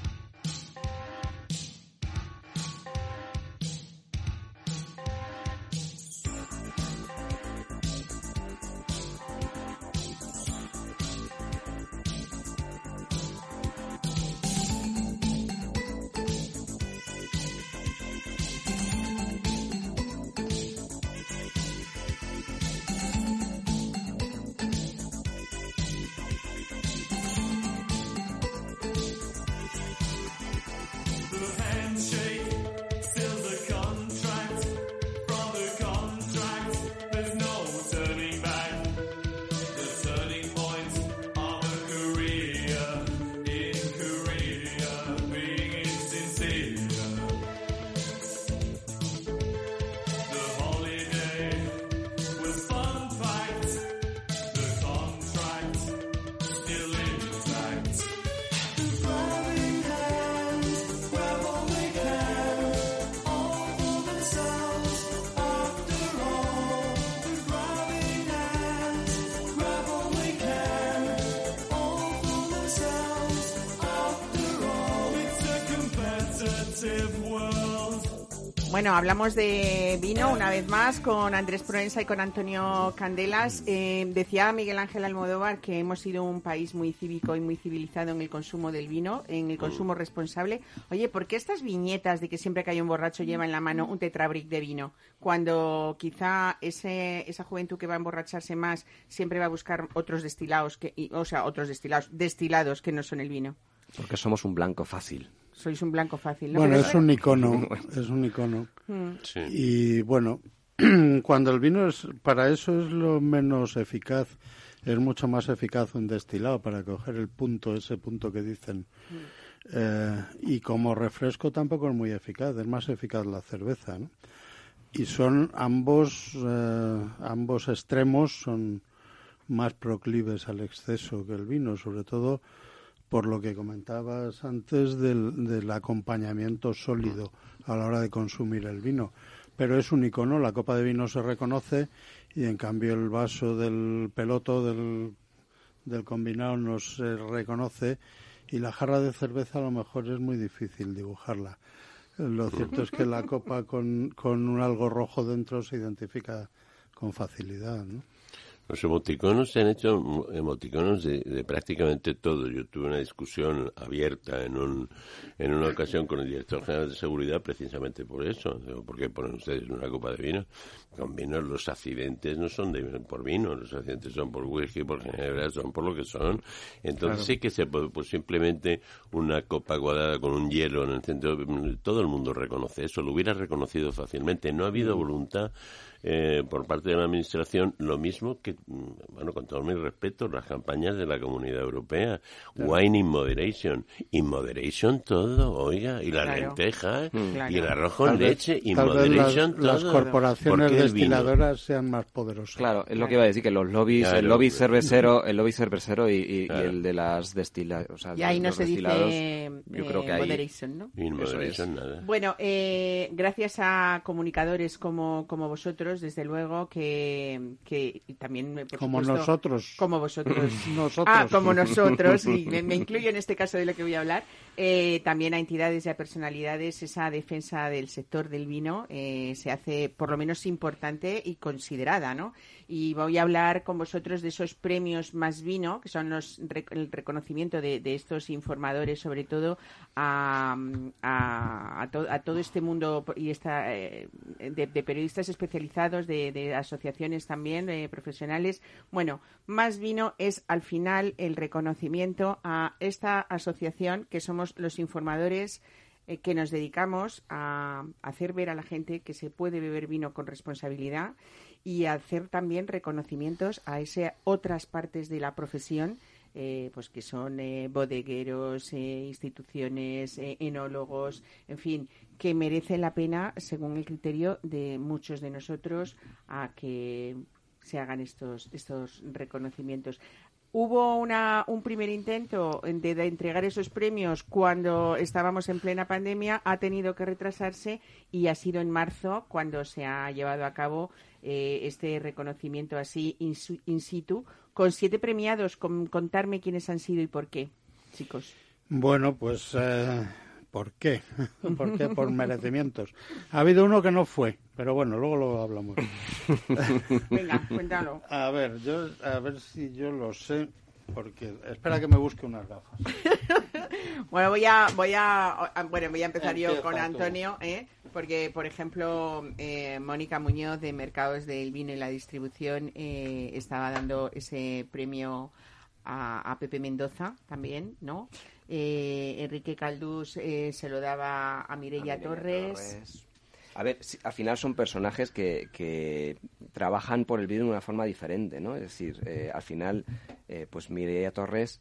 Bueno, hablamos de vino una vez más con Andrés Proenza y con Antonio Candelas. Eh, decía Miguel Ángel Almodóvar que hemos sido un país muy cívico y muy civilizado en el consumo del vino, en el consumo responsable. Oye, ¿por qué estas viñetas de que siempre que hay un borracho lleva en la mano un tetrabric de vino? Cuando quizá ese, esa juventud que va a emborracharse más siempre va a buscar otros destilados, que, o sea, otros destilados, destilados que no son el vino. Porque somos un blanco fácil. Sois un blanco fácil. ¿no? Bueno, es un icono, es un icono. Sí. Y bueno, cuando el vino es, para eso es lo menos eficaz, es mucho más eficaz un destilado para coger el punto, ese punto que dicen. Eh, y como refresco tampoco es muy eficaz, es más eficaz la cerveza, ¿no? Y son ambos, eh, ambos extremos son más proclives al exceso que el vino, sobre todo por lo que comentabas antes del, acompañamiento sólido a la hora de consumir el vino. Pero es un icono, la copa de vino se reconoce y en cambio el vaso del peloto del, del combinado no se reconoce y la jarra de cerveza a lo mejor es muy difícil dibujarla. Lo cierto es que la copa con, con un algo rojo dentro se identifica con facilidad, ¿no? Los emoticonos se han hecho mm, emoticonos de, de prácticamente todo. Yo tuve una discusión abierta en, un, en una ocasión con el director general de seguridad precisamente por eso. Digo, ¿Por qué ponen ustedes una copa de vino? Con vino los accidentes no son de, por vino, los accidentes son por whisky, por ginebra, son por lo que son. Entonces sí que se puede, pues simplemente una copa cuadrada con un hielo en el centro, mm, todo el mundo reconoce eso, lo hubiera reconocido fácilmente. No ha habido voluntad eh, por parte de la Administración, lo mismo que, mm, bueno, con todo mi respeto, las campañas de la Comunidad Europea. Wine in moderation. In moderation todo, oiga, y la Claro. lenteja, Claro. y el arroz con Tal leche, in vez las, moderation las todo. corporaciones ¿Por qué el vino? destiladoras sean más poderosas. Claro, es lo que iba a decir, que los lobbies, Claro, el lobby cervecero, el lobby cervecero y, y- y Claro. el de las destiladas, o sea, Y ahí no se dice yo eh, creo que ahí, moderation, ¿no? In moderation es. nada. Bueno, eh, gracias a comunicadores como, como vosotros, desde luego, que, que también, eh, por Como supuesto, nosotros. Como vosotros. Nosotros. Ah, como nosotros, y me, me incluyo en este caso de lo que voy a hablar. Eh, también a entidades y a personalidades, esa defensa del sector del vino eh, se hace por lo menos importante y considerada, ¿no? Y voy a hablar con vosotros de esos premios más vino, que son los, el reconocimiento de, de estos informadores, sobre todo a, a, a to- a todo este mundo y esta, de, de periodistas especializados, de, asociaciones también eh, profesionales. Bueno, más vino es al final el reconocimiento a esta asociación que somos los informadores eh, que nos dedicamos a hacer ver a la gente que se puede beber vino con responsabilidad y hacer también reconocimientos a esas otras partes de la profesión eh, pues que son eh, bodegueros, eh, instituciones, eh, enólogos, en fin, que merecen la pena, según el criterio de muchos de nosotros, a que se hagan estos, estos reconocimientos. Hubo una, un primer intento de, entregar esos premios cuando estábamos en plena pandemia, ha tenido que retrasarse y ha sido en marzo cuando se ha llevado a cabo este reconocimiento así in, in situ, con siete premiados. Con, contarme quiénes han sido y por qué, chicos. Bueno, pues, eh, ¿por qué? ¿Por qué? Por merecimientos. Ha habido uno que no fue, pero bueno, luego lo hablamos. Venga, cuéntalo. A ver, yo, a ver si yo lo sé, porque espera que me busque unas gafas. Bueno, voy a, voy a, bueno, voy a empezar yo Empieza con. Antonio, ¿eh? porque, por ejemplo, eh, Mónica Muñoz de Mercados del Vino y la Distribución eh, estaba dando ese premio a, a Pepe Mendoza también, ¿no? Eh, Enrique Caldús eh, se lo daba a Mireia Torres. A ver, al final son personajes que, que trabajan por el vino de una forma diferente, ¿no? Es decir, eh, al final, eh, pues Mireia Torres,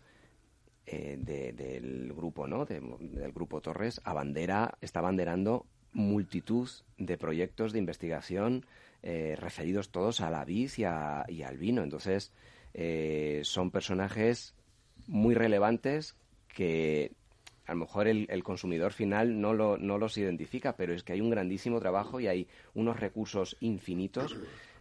eh, de- del grupo, ¿no? De- del grupo Torres, abandera, está abanderando multitud de proyectos de investigación eh, referidos todos a la vid y, a- y al vino. Entonces, eh, son personajes muy relevantes que a lo mejor el, el consumidor final no, lo, no los identifica, pero es que hay un grandísimo trabajo y hay unos recursos infinitos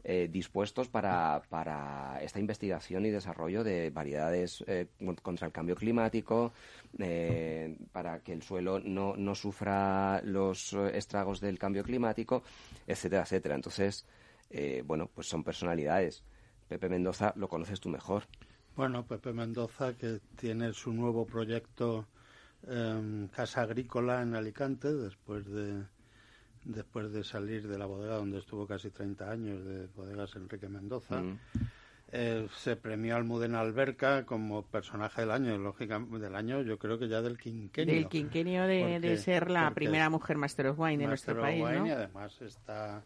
eh, dispuestos para, para esta investigación y desarrollo de variedades eh, con- contra el cambio climático, eh, para que el suelo no, no sufra los eh, estragos del cambio climático, etcétera, etcétera. Entonces, bueno, pues son personalidades. Pepe Mendoza lo conoces tú mejor. Bueno, Pepe Mendoza, que tiene su nuevo proyecto em, Casa Agrícola en Alicante, después de, después de salir de la bodega donde estuvo casi 30 años, de bodegas Enrique Mendoza. Mm. Eh, se premió a Almudena Alberca como personaje del año, lógicamente del año, yo creo que ya del quinquenio. Del quinquenio de, de Porque- ser la primera mujer Master of Wine de nuestro país, Wine, Y ¿no? además está,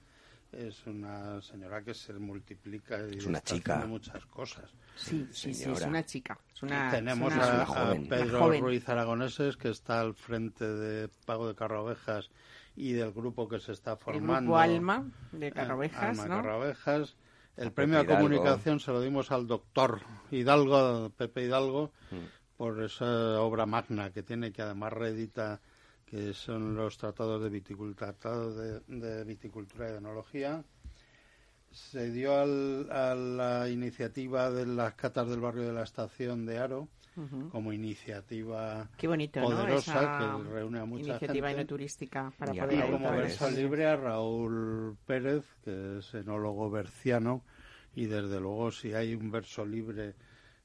es una señora que se multiplica y Es una está chica. haciendo muchas cosas. Sí, sí, sí, es una chica. Es una, Tenemos es una- a, una a joven. Una Pedro joven. Ruiz Aragoneses, que está al frente de Pago de Carrovejas y del grupo que se está el formando. grupo Alma de Alma ¿no? Carrovejas. El premio a Hidalgo. comunicación se lo dimos al doctor Hidalgo, Pepe Hidalgo, Mm. por esa obra magna que tiene, que además reedita, que son los tratados de viticultura, tratados de, de viticultura y de enología. se dio al- a la iniciativa de las catas del barrio de la estación de Aro como iniciativa Qué bonito, poderosa que reúne a mucha iniciativa gente. enoturística para Y poder como verso libre a Raúl Pérez, que es enólogo berciano, y desde luego si hay un verso libre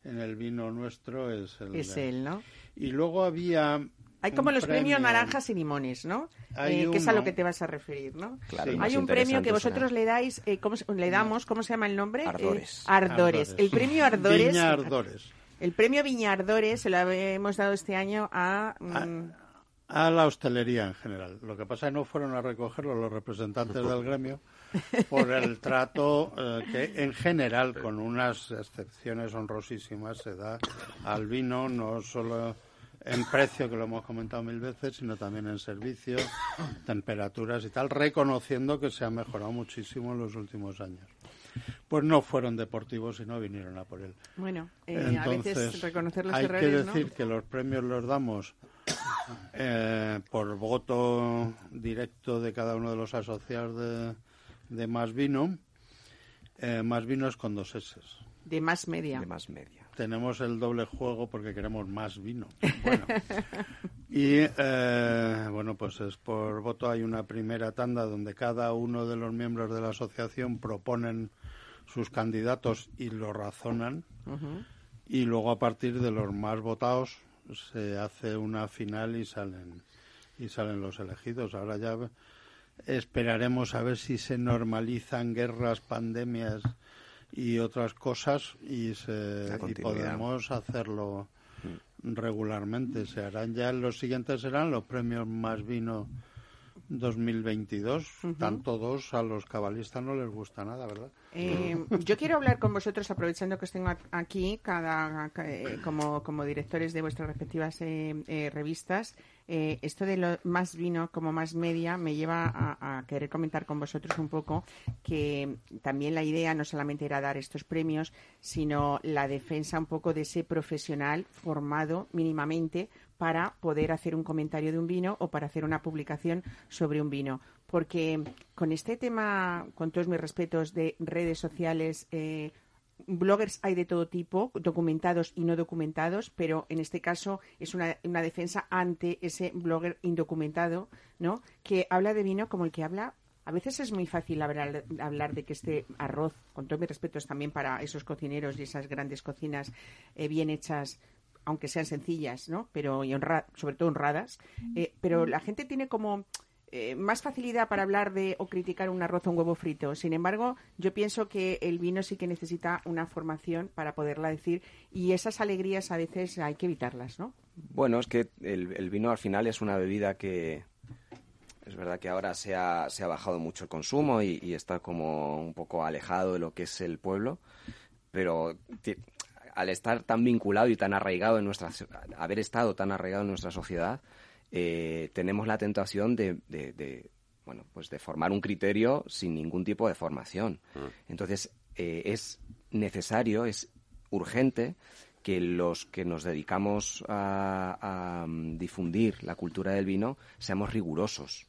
en el vino nuestro es el Es de- él, ¿no? Y luego había Hay como los premios premio- naranjas y limones, ¿no? Eh, que es a lo que te vas a referir, ¿no? Claro, Sí. Hay un premio que vosotros será- le dais, eh, ¿cómo se- le damos, ¿cómo se llama el nombre? Eh, Ardores. Ardores. Ardores. El premio Ardores. Viña Ardores. El premio Viña Ardores se lo hemos dado este año a... mm, A la hostelería en general. Lo que pasa es que no fueron a recogerlo los representantes del gremio por el trato eh, que en general, con unas excepciones honrosísimas, se da al vino, no solo en precio, que lo hemos comentado mil veces, sino también en servicio, temperaturas y tal, reconociendo que se ha mejorado muchísimo en los últimos años. Pues no fueron deportivos y no vinieron a por él. bueno, eh, a veces Entonces, reconocer los hay errores, que ¿no? decir que los premios los damos eh, por voto directo de cada uno de los asociados de, de Más Vino. Eh, más Vino es con dos S. De más media. de más media. Tenemos el doble juego porque queremos más vino. Bueno. Y eh, bueno, pues es por voto. Hay una primera tanda donde cada uno de los miembros de la asociación proponen sus candidatos y lo razonan. Y luego a partir de los más votados se hace una final y salen y salen los elegidos. Ahora ya esperaremos a ver si se normalizan guerras, pandemias y otras cosas y, se, y podemos hacerlo regularmente. Se harán ya los siguientes serán los premios más vino 2022. Tanto dos a los cabalistas no les gusta nada, ¿verdad? Eh, yo quiero hablar con vosotros, aprovechando que os tengo aquí, cada, ca- eh, como, como directores de vuestras respectivas eh, eh, revistas. Eh, esto de lo más vino como más media me lleva a, a querer comentar con vosotros un poco que también la idea no solamente era dar estos premios, sino la defensa un poco de ese profesional formado mínimamente para poder hacer un comentario de un vino o para hacer una publicación sobre un vino. Porque con este tema, con todos mis respetos, de redes sociales, eh, bloggers hay de todo tipo, documentados y no documentados, pero en este caso es una, defensa ante ese blogger indocumentado, ¿no? Que habla de vino como el que habla. A veces es muy fácil hablar, hablar de que este arroz, con todos mis respetos también para esos cocineros y esas grandes cocinas eh, bien hechas, aunque sean sencillas, ¿no? Pero y honra- sobre todo honradas. eh, pero la gente tiene como eh, más facilidad para hablar de o criticar un arroz o un huevo frito. Sin embargo, yo pienso que el vino sí que necesita una formación para poderla decir y esas alegrías a veces hay que evitarlas, ¿no? Bueno, es que el, el vino al final es una bebida que es verdad que ahora se ha, se ha bajado mucho el consumo y, y está como un poco alejado de lo que es el pueblo, pero al estar tan vinculado y tan arraigado en nuestra, so- haber estado tan arraigado en nuestra sociedad, eh, tenemos la tentación de, de- de, bueno, pues de formar un criterio sin ningún tipo de formación. Entonces, eh, es necesario, es urgente que los que nos dedicamos a, a, mm, difundir la cultura del vino seamos rigurosos.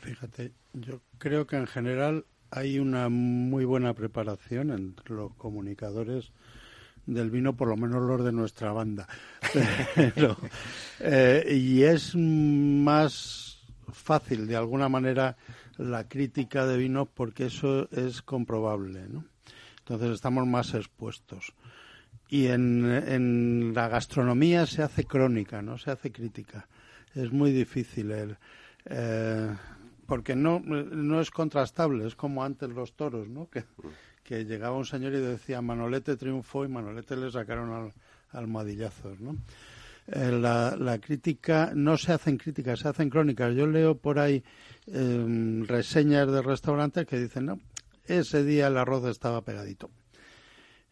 Fíjate, yo creo que en general hay una muy buena preparación entre los comunicadores del vino, por lo menos los de nuestra banda. Eh, y es más fácil, de alguna manera, la crítica de vino porque eso es comprobable, ¿no? Entonces estamos más expuestos. Y en, en la gastronomía se hace crónica, no se hace crítica. Es muy difícil el, eh, porque no, no es contrastable, es como antes los toros, ¿no? Que, que llegaba un señor y decía Manolete triunfó y Manolete le sacaron al, almohadillazos, ¿no? Eh, la, la crítica, no se hacen críticas, se hacen crónicas. Yo leo por ahí eh, reseñas de restaurantes que dicen, no, ese día el arroz estaba pegadito.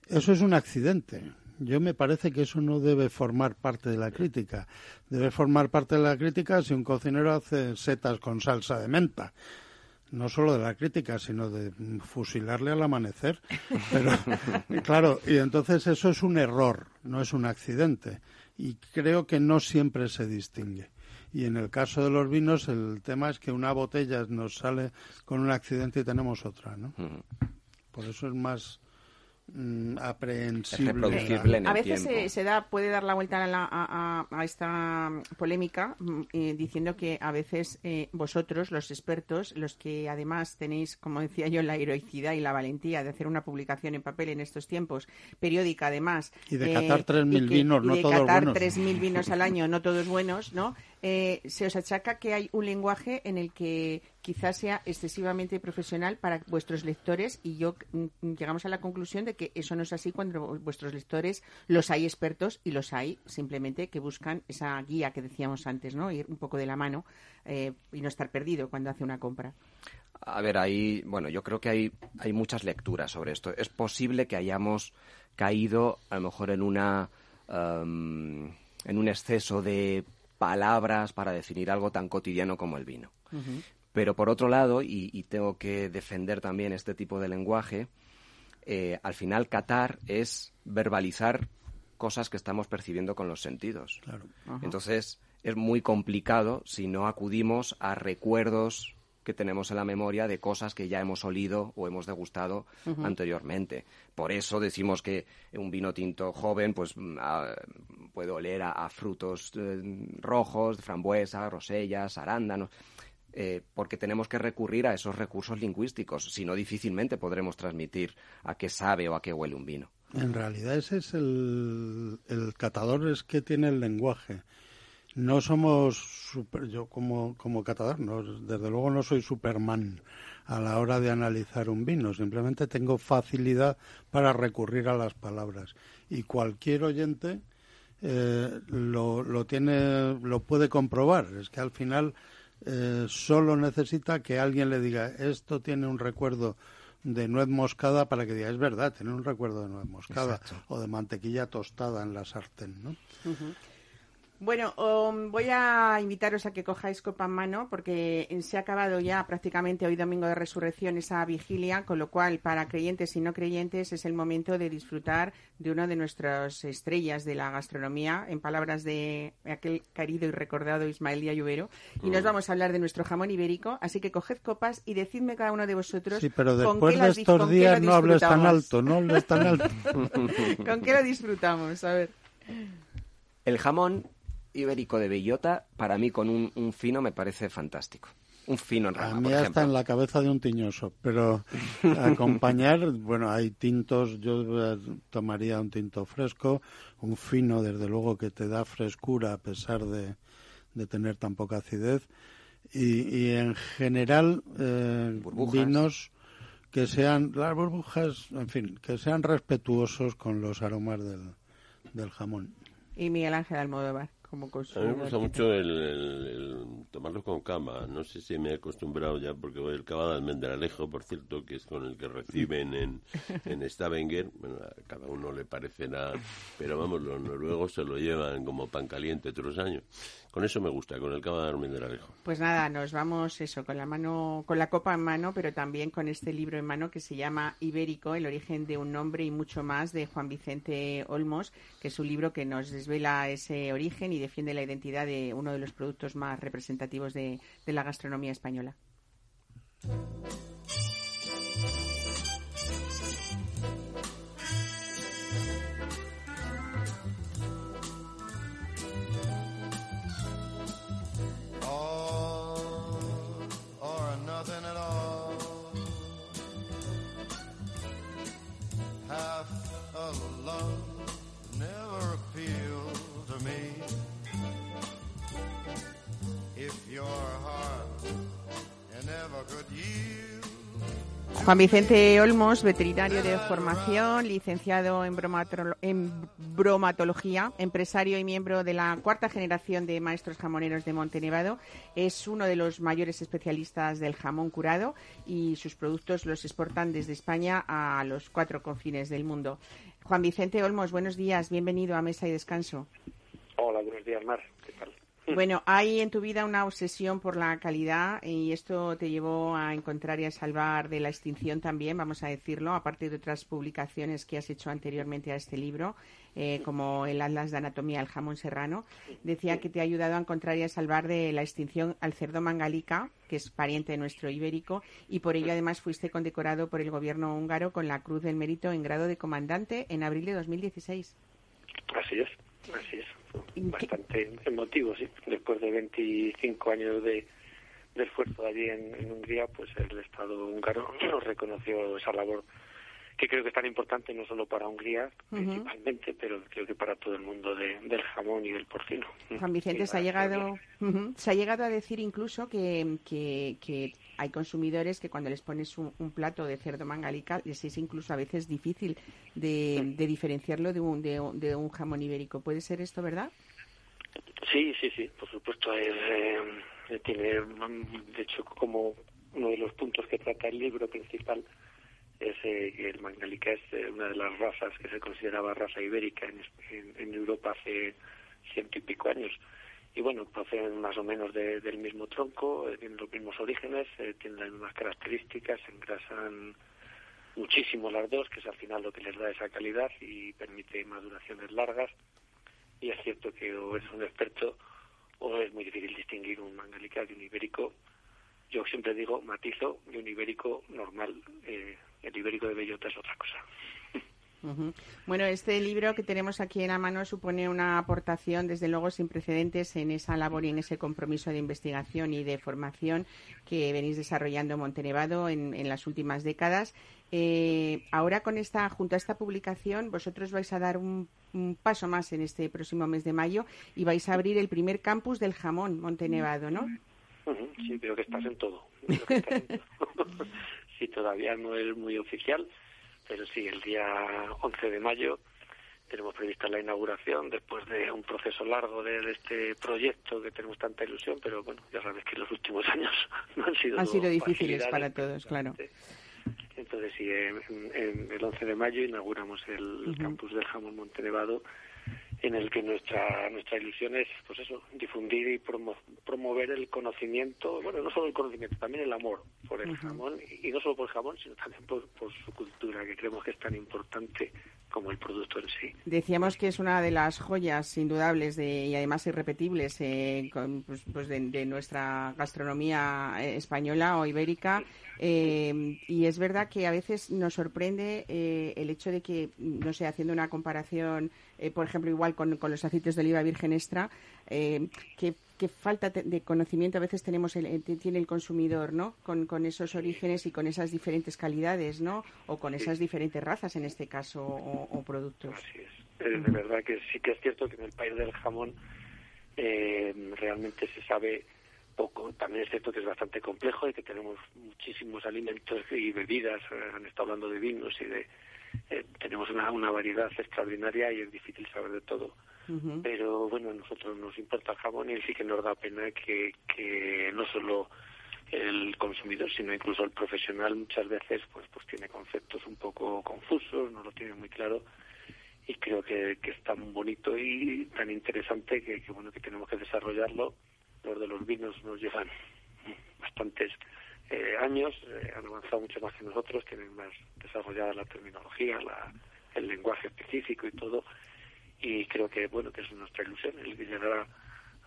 Eso es un accidente. Yo me parece que eso no debe formar parte de la crítica. Debe formar parte de la crítica si un cocinero hace setas con salsa de menta. No solo de la crítica, sino de mm, fusilarle al amanecer. Pero, claro, y entonces eso es un error, no es un accidente. Y creo que no siempre se distingue. Y en el caso de los vinos, el tema es que una botella nos sale con un accidente y tenemos otra, ¿no? Ujú. por eso es más mm, aprehensible. reproducible en A veces se, se da, puede dar la vuelta a, la- a- a- a esta polémica mm, eh, diciendo que a veces eh, vosotros, los expertos, los que además tenéis, como decía yo, la heroicidad y la valentía de hacer una publicación en papel en estos tiempos, periódica además. Y de eh, catar 3.000 y que- vinos, y no de todos catar buenos. 3.000 vinos al año, no todos buenos, ¿no? Eh, se os achaca que hay un lenguaje en el que quizás sea excesivamente profesional para vuestros lectores y yo mm, llegamos a la conclusión de que eso no es así cuando vuestros lectores los hay expertos y los hay simplemente que buscan esa guía que decíamos antes, ¿no? Ir un poco de la mano eh, y no estar perdido cuando hace una compra. A ver, ahí, bueno, yo creo que hay, hay muchas lecturas sobre esto. Es posible que hayamos caído a lo mejor en una em, en un exceso de palabras para definir algo tan cotidiano como el vino. Pero por otro lado, y, y tengo que defender también este tipo de lenguaje, eh, al final catar es verbalizar cosas que estamos percibiendo con los sentidos. Claro. Entonces es muy complicado si no acudimos a recuerdos que tenemos en la memoria de cosas que ya hemos olido o hemos degustado anteriormente. Por eso decimos que un vino tinto joven pues mm, ah, puede oler a, a frutos eh, rojos, frambuesa, rosellas, arándanos. eh, porque tenemos que recurrir a esos recursos lingüísticos, si no difícilmente podremos transmitir a qué sabe o a qué huele un vino. En realidad ese es el, el catador es que tiene el lenguaje. No somos super, yo como, como catador, no, desde luego no soy Superman a la hora de analizar un vino, simplemente tengo facilidad para recurrir a las palabras. Y cualquier oyente eh, lo, lo tiene, lo puede comprobar. Es que al final eh, solo necesita que alguien le diga esto tiene un recuerdo de nuez moscada para que diga es verdad, tiene un recuerdo de nuez moscada o de mantequilla tostada en la sartén, ¿no? Bueno, um, voy a invitaros a que cojáis copa en mano porque se ha acabado ya prácticamente hoy domingo de resurrección esa vigilia, con lo cual para creyentes y no creyentes es el momento de disfrutar de una de nuestras estrellas de la gastronomía, en palabras de aquel querido y recordado Ismael Díaz Lluvero. Y nos vamos a hablar de nuestro jamón ibérico, así que coged copas y decidme cada uno de vosotros Sí, pero con después qué de estos con días lo no hables tan disfrutamos. alto, no hables tan alto. ¿Con qué lo disfrutamos? A ver. El jamón ibérico de bellota, para mí con un, un fino me parece fantástico. Un fino en A rama, mí por hasta en la cabeza de un tiñoso, pero acompañar, bueno, hay tintos, yo eh, tomaría un tinto fresco, un fino, desde luego, que te da frescura a pesar de, de tener tan poca acidez, y, y en general eh, vinos que sean, las burbujas, en fin, que sean respetuosos con los aromas del, del jamón. Y Miguel Ángel Almodóvar, como A mí me gusta mucho el, el- el tomarlo con cama. No sé si me he acostumbrado ya, porque el cava de almendralejo, por cierto, que es con el que reciben en, en Stavanger. Bueno, a cada uno le parecerá, pero vamos, los noruegos se lo llevan como pan caliente otros años. Con eso me gusta, con el cava de. Pues nada, nos vamos eso, con la mano, con la copa en mano, pero también con este libro en mano que se llama Ibérico, el origen de un nombre y mucho más de Juan Vicente Olmos, que es un libro que nos desvela ese origen y defiende la identidad de uno de los productos más representativos de la gastronomía española. Juan Vicente Olmos, veterinario de formación, licenciado en, bromatolo- en bromatología, empresario y miembro de la cuarta generación de maestros jamoneros de Montenevado, es uno de los mayores especialistas del jamón curado y sus productos los exportan desde España a los cuatro confines del mundo. Juan Vicente Olmos, buenos días, bienvenido a Mesa y Descanso. Hola, buenos días, Mar. Bueno, hay en tu vida una obsesión por la calidad y esto te llevó a encontrar y a salvar de la extinción también, vamos a decirlo, aparte de otras publicaciones que has hecho anteriormente a este libro, eh, como el Atlas de Anatomía del Jamón Serrano. Decía que te ha ayudado a encontrar y a salvar de la extinción al cerdo mangalica, que es pariente de nuestro ibérico, y por ello además fuiste condecorado por el gobierno húngaro con la Cruz del Mérito en grado de comandante en abril de 2016. Así es, así es. Fue ¿Y qué- Bastante emotivo, sí. Después de 25 años de, de esfuerzo allí en, en Hungría, pues el Estado húngaro nos reconoció esa labor que creo que es tan importante no solo para Hungría principalmente, pero creo que para todo el mundo de- del jamón y del porcino. Juan Vicente, se ha llegado, se ha llegado a decir incluso que, que, que hay consumidores que cuando les pones un, un plato de cerdo mangalica les es incluso a veces difícil de, de diferenciarlo de un, de, de un jamón ibérico. ¿Puede ser esto verdad? Sí, sí, sí, por supuesto. Es, eh, tiene, de hecho, como uno de los puntos que trata el libro principal es eh, que el Mangalica es eh, una de las razas que se consideraba raza ibérica en, en- en Europa hace ciento y pico años. Y bueno, proceden más o menos de- del mismo tronco, eh, tienen los mismos orígenes, eh, tienen las mismas características, se engrasan muchísimo las dos, que es al final lo que les da esa calidad y permite maduraciones largas y es cierto que o eres un experto o es muy difícil distinguir un mangalica de un ibérico. Yo siempre digo, matizo, de un ibérico normal. Eh, el ibérico de bellota es otra cosa. Bueno, este libro que tenemos aquí en la mano supone una aportación, desde luego, sin precedentes en esa labor y en ese compromiso de investigación y de formación que venís desarrollando en Montenevado en, en las últimas décadas. Eh, ahora, con esta, junto a esta publicación, vosotros vais a dar un, un paso más en este próximo mes de mayo y vais a abrir el primer campus del jamón Montenevado, ¿no? Sí, creo que estás en todo. Creo que estás en todo. sí, todavía no es muy oficial, pero sí, el día 11 de mayo tenemos prevista la inauguración después de un proceso largo de, de este proyecto que tenemos tanta ilusión, pero bueno, ya sabes que los últimos años no han sido Han sido difíciles para todos, claro. Entonces, sí, en, en el 11 de mayo inauguramos el campus del jamón Montenevado, en el que nuestra nuestra ilusión es, pues eso, difundir y promo- promover el conocimiento, bueno, no solo el conocimiento, también el amor por el jamón, y no solo por el jamón, sino también por, por su cultura, que creemos que es tan importante como el producto en sí. Decíamos que es una de las joyas indudables de, y además irrepetibles eh, con, pues, pues de, de nuestra gastronomía eh, española o ibérica. eh, y es verdad que a veces nos sorprende eh, el hecho de que, no sé, haciendo una comparación, eh, por ejemplo, igual con, con los aceites de oliva virgen extra, eh, que falta de conocimiento a veces tenemos el, tiene el consumidor, ¿no? Con, con esos orígenes y con esas diferentes calidades, ¿no? O con esas diferentes razas en este caso o, o productos. Así es. Eh, de verdad que sí que es cierto que en el país del jamón eh, realmente se sabe poco. También es cierto que es bastante complejo y que tenemos muchísimos alimentos y bebidas. eh, han estado hablando de vinos y de... eh, tenemos una, una variedad extraordinaria y es difícil saber de todo. Pero bueno, a nosotros nos importa el jamón y sí que nos da pena que, que no solo el consumidor, sino incluso el profesional muchas veces pues pues tiene conceptos un poco confusos, no lo tiene muy claro y creo que, que es tan bonito y tan interesante que, que bueno que tenemos que desarrollarlo. Los de los vinos nos llevan bastantes eh, años, eh, han avanzado mucho más que nosotros, tienen más desarrollada la terminología, la, el lenguaje específico y todo y creo que bueno que es nuestra ilusión el llegar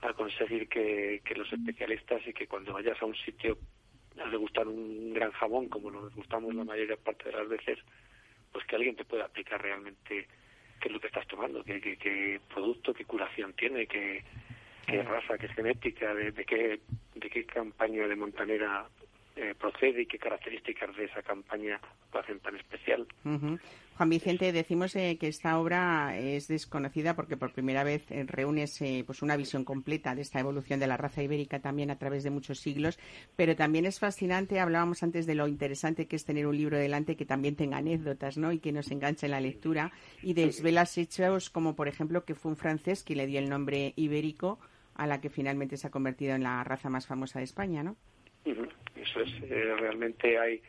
a, a conseguir que, que los especialistas y que cuando vayas a un sitio a degustar un gran jamón como nos gustamos la mayor parte de las veces pues que alguien te pueda explicar realmente qué es lo que estás tomando qué, qué, qué producto qué curación tiene qué, qué raza qué genética de qué de qué campaña de montanera eh, procede y qué características de esa campaña lo hacen tan especial. Juan Vicente, decimos eh, que esta obra es desconocida porque por primera vez eh, eh, pues una visión completa de esta evolución de la raza ibérica también a través de muchos siglos, pero también es fascinante, hablábamos antes de lo interesante que es tener un libro delante que también tenga anécdotas, ¿no? Y que nos enganche en la lectura y desvelas hechos como por ejemplo que fue un francés que le dio el nombre ibérico a la que finalmente se ha convertido en la raza más famosa de España, ¿no? Eso es, eh, realmente hay,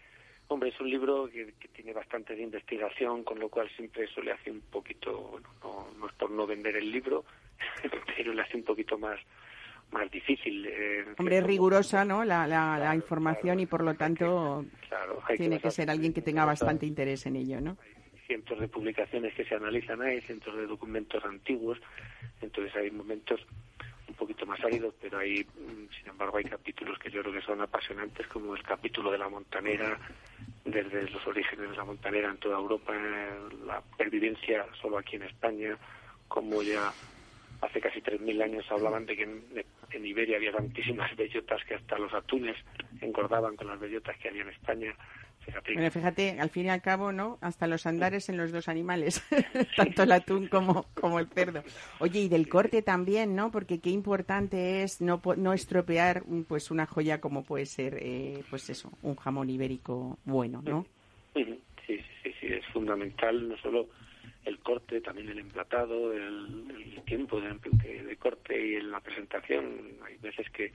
hombre, es un libro que, que tiene bastante de investigación, con lo cual siempre eso le hace un poquito, bueno, no, no es por no vender el libro, pero le hace un poquito más más difícil. eh, Hombre, es rigurosa, ¿no? La, la, la información claro. y por lo tanto Claro, hay tiene que basarse ser alguien que en tenga bastante interés en ello, ¿no? cientos de publicaciones que se analizan ahí, cientos de documentos antiguos, entonces hay momentos poquito más áridos, pero hay, mm, sin embargo, hay capítulos que yo creo que son apasionantes, como el capítulo de la montanera, desde los orígenes de la montanera en toda Europa, eh, la pervivencia solo aquí en España, como ya hace casi 3.000 años hablaban de que en, en Iberia había tantísimas bellotas que hasta los atunes engordaban con las bellotas que había en España. Fíjate, Bueno, fíjate, al fin y al cabo, ¿no? Hasta los andares en los dos animales, tanto el atún como, como el cerdo. Oye, y del corte también, ¿no? Porque qué importante es no, no estropear pues una joya como puede ser, eh, pues eso, un jamón ibérico bueno, ¿no? Sí, sí, sí, sí, es fundamental no solo el corte, también el emplatado, el, el tiempo de, de- de corte y en la presentación. Hay veces que,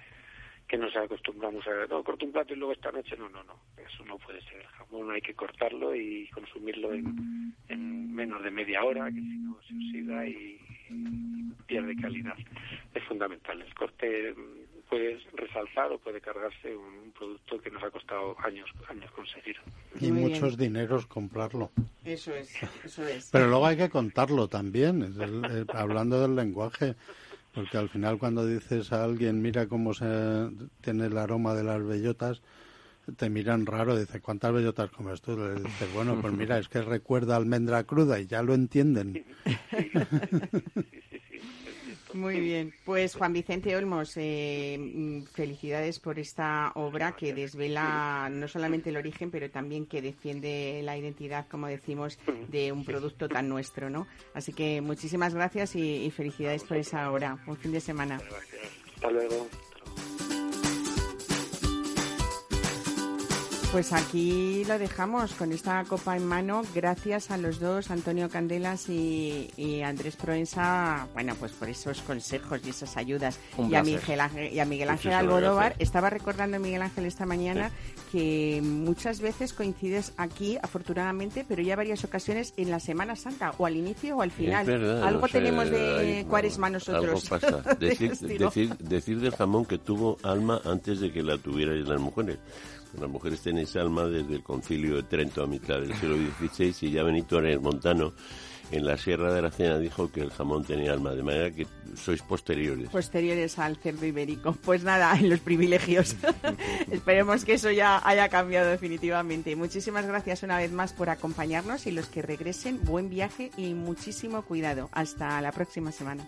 que nos acostumbramos a, no, corto un plato y luego esta noche, no, no, no, eso no puede ser. El jamón hay que cortarlo y consumirlo en, en menos de media hora, que si no se oxida y, y pierde calidad. Es fundamental. El corte mm, puede resalzar o puede cargarse un, un producto que nos ha costado años, años conseguir. Y Muy muchos dineros comprarlo. Eso es, eso es. Pero luego hay que contarlo también, es el- el- hablando del lenguaje, porque al final cuando dices a alguien, mira cómo se tiene el aroma de las bellotas, te miran raro, dice, ¿cuántas bellotas comes tú? Le dices, bueno, pues mira, es que recuerda almendra cruda y ya lo entienden. Muy bien. Pues Juan Vicente Olmos, eh, mm, felicidades por esta obra que desvela no solamente el origen, pero también que defiende la identidad, como decimos, de un producto tan nuestro, ¿no? Así que muchísimas gracias y, y felicidades por esa obra. Buen fin de semana. Gracias. Hasta luego. Pues aquí lo dejamos con esta copa en mano. Gracias a los dos, Antonio Candelas y, y Andrés Proensa, bueno, pues por esos consejos y esas ayudas. Un y, a. Miguel Ángel, y a Miguel Ángel Almodóvar. gracias. Estaba recordando Miguel Ángel esta mañana que muchas veces coincides aquí, afortunadamente, pero ya varias ocasiones en la Semana Santa, o al inicio o al final. Verdad, Algo no sé, tenemos de hay- cuaresma nosotros. Algo pasa. de Decir, decir, decir del jamón que tuvo alma antes de que la tuvieran las mujeres. Las mujeres tenéis alma desde el concilio de Trento a mitad del siglo XVI y ya Benito Ares Montano en la Sierra de Aracena dijo que el jamón tenía alma, de manera que sois posteriores. posteriores al cerdo ibérico. Pues nada, en los privilegios. Esperemos que eso ya haya cambiado definitivamente. Muchísimas gracias una vez más por acompañarnos y los que regresen, buen viaje y muchísimo cuidado. Hasta la próxima semana.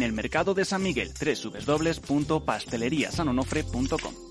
el mercado de San Miguel, www.pasteleriasanonofre.com.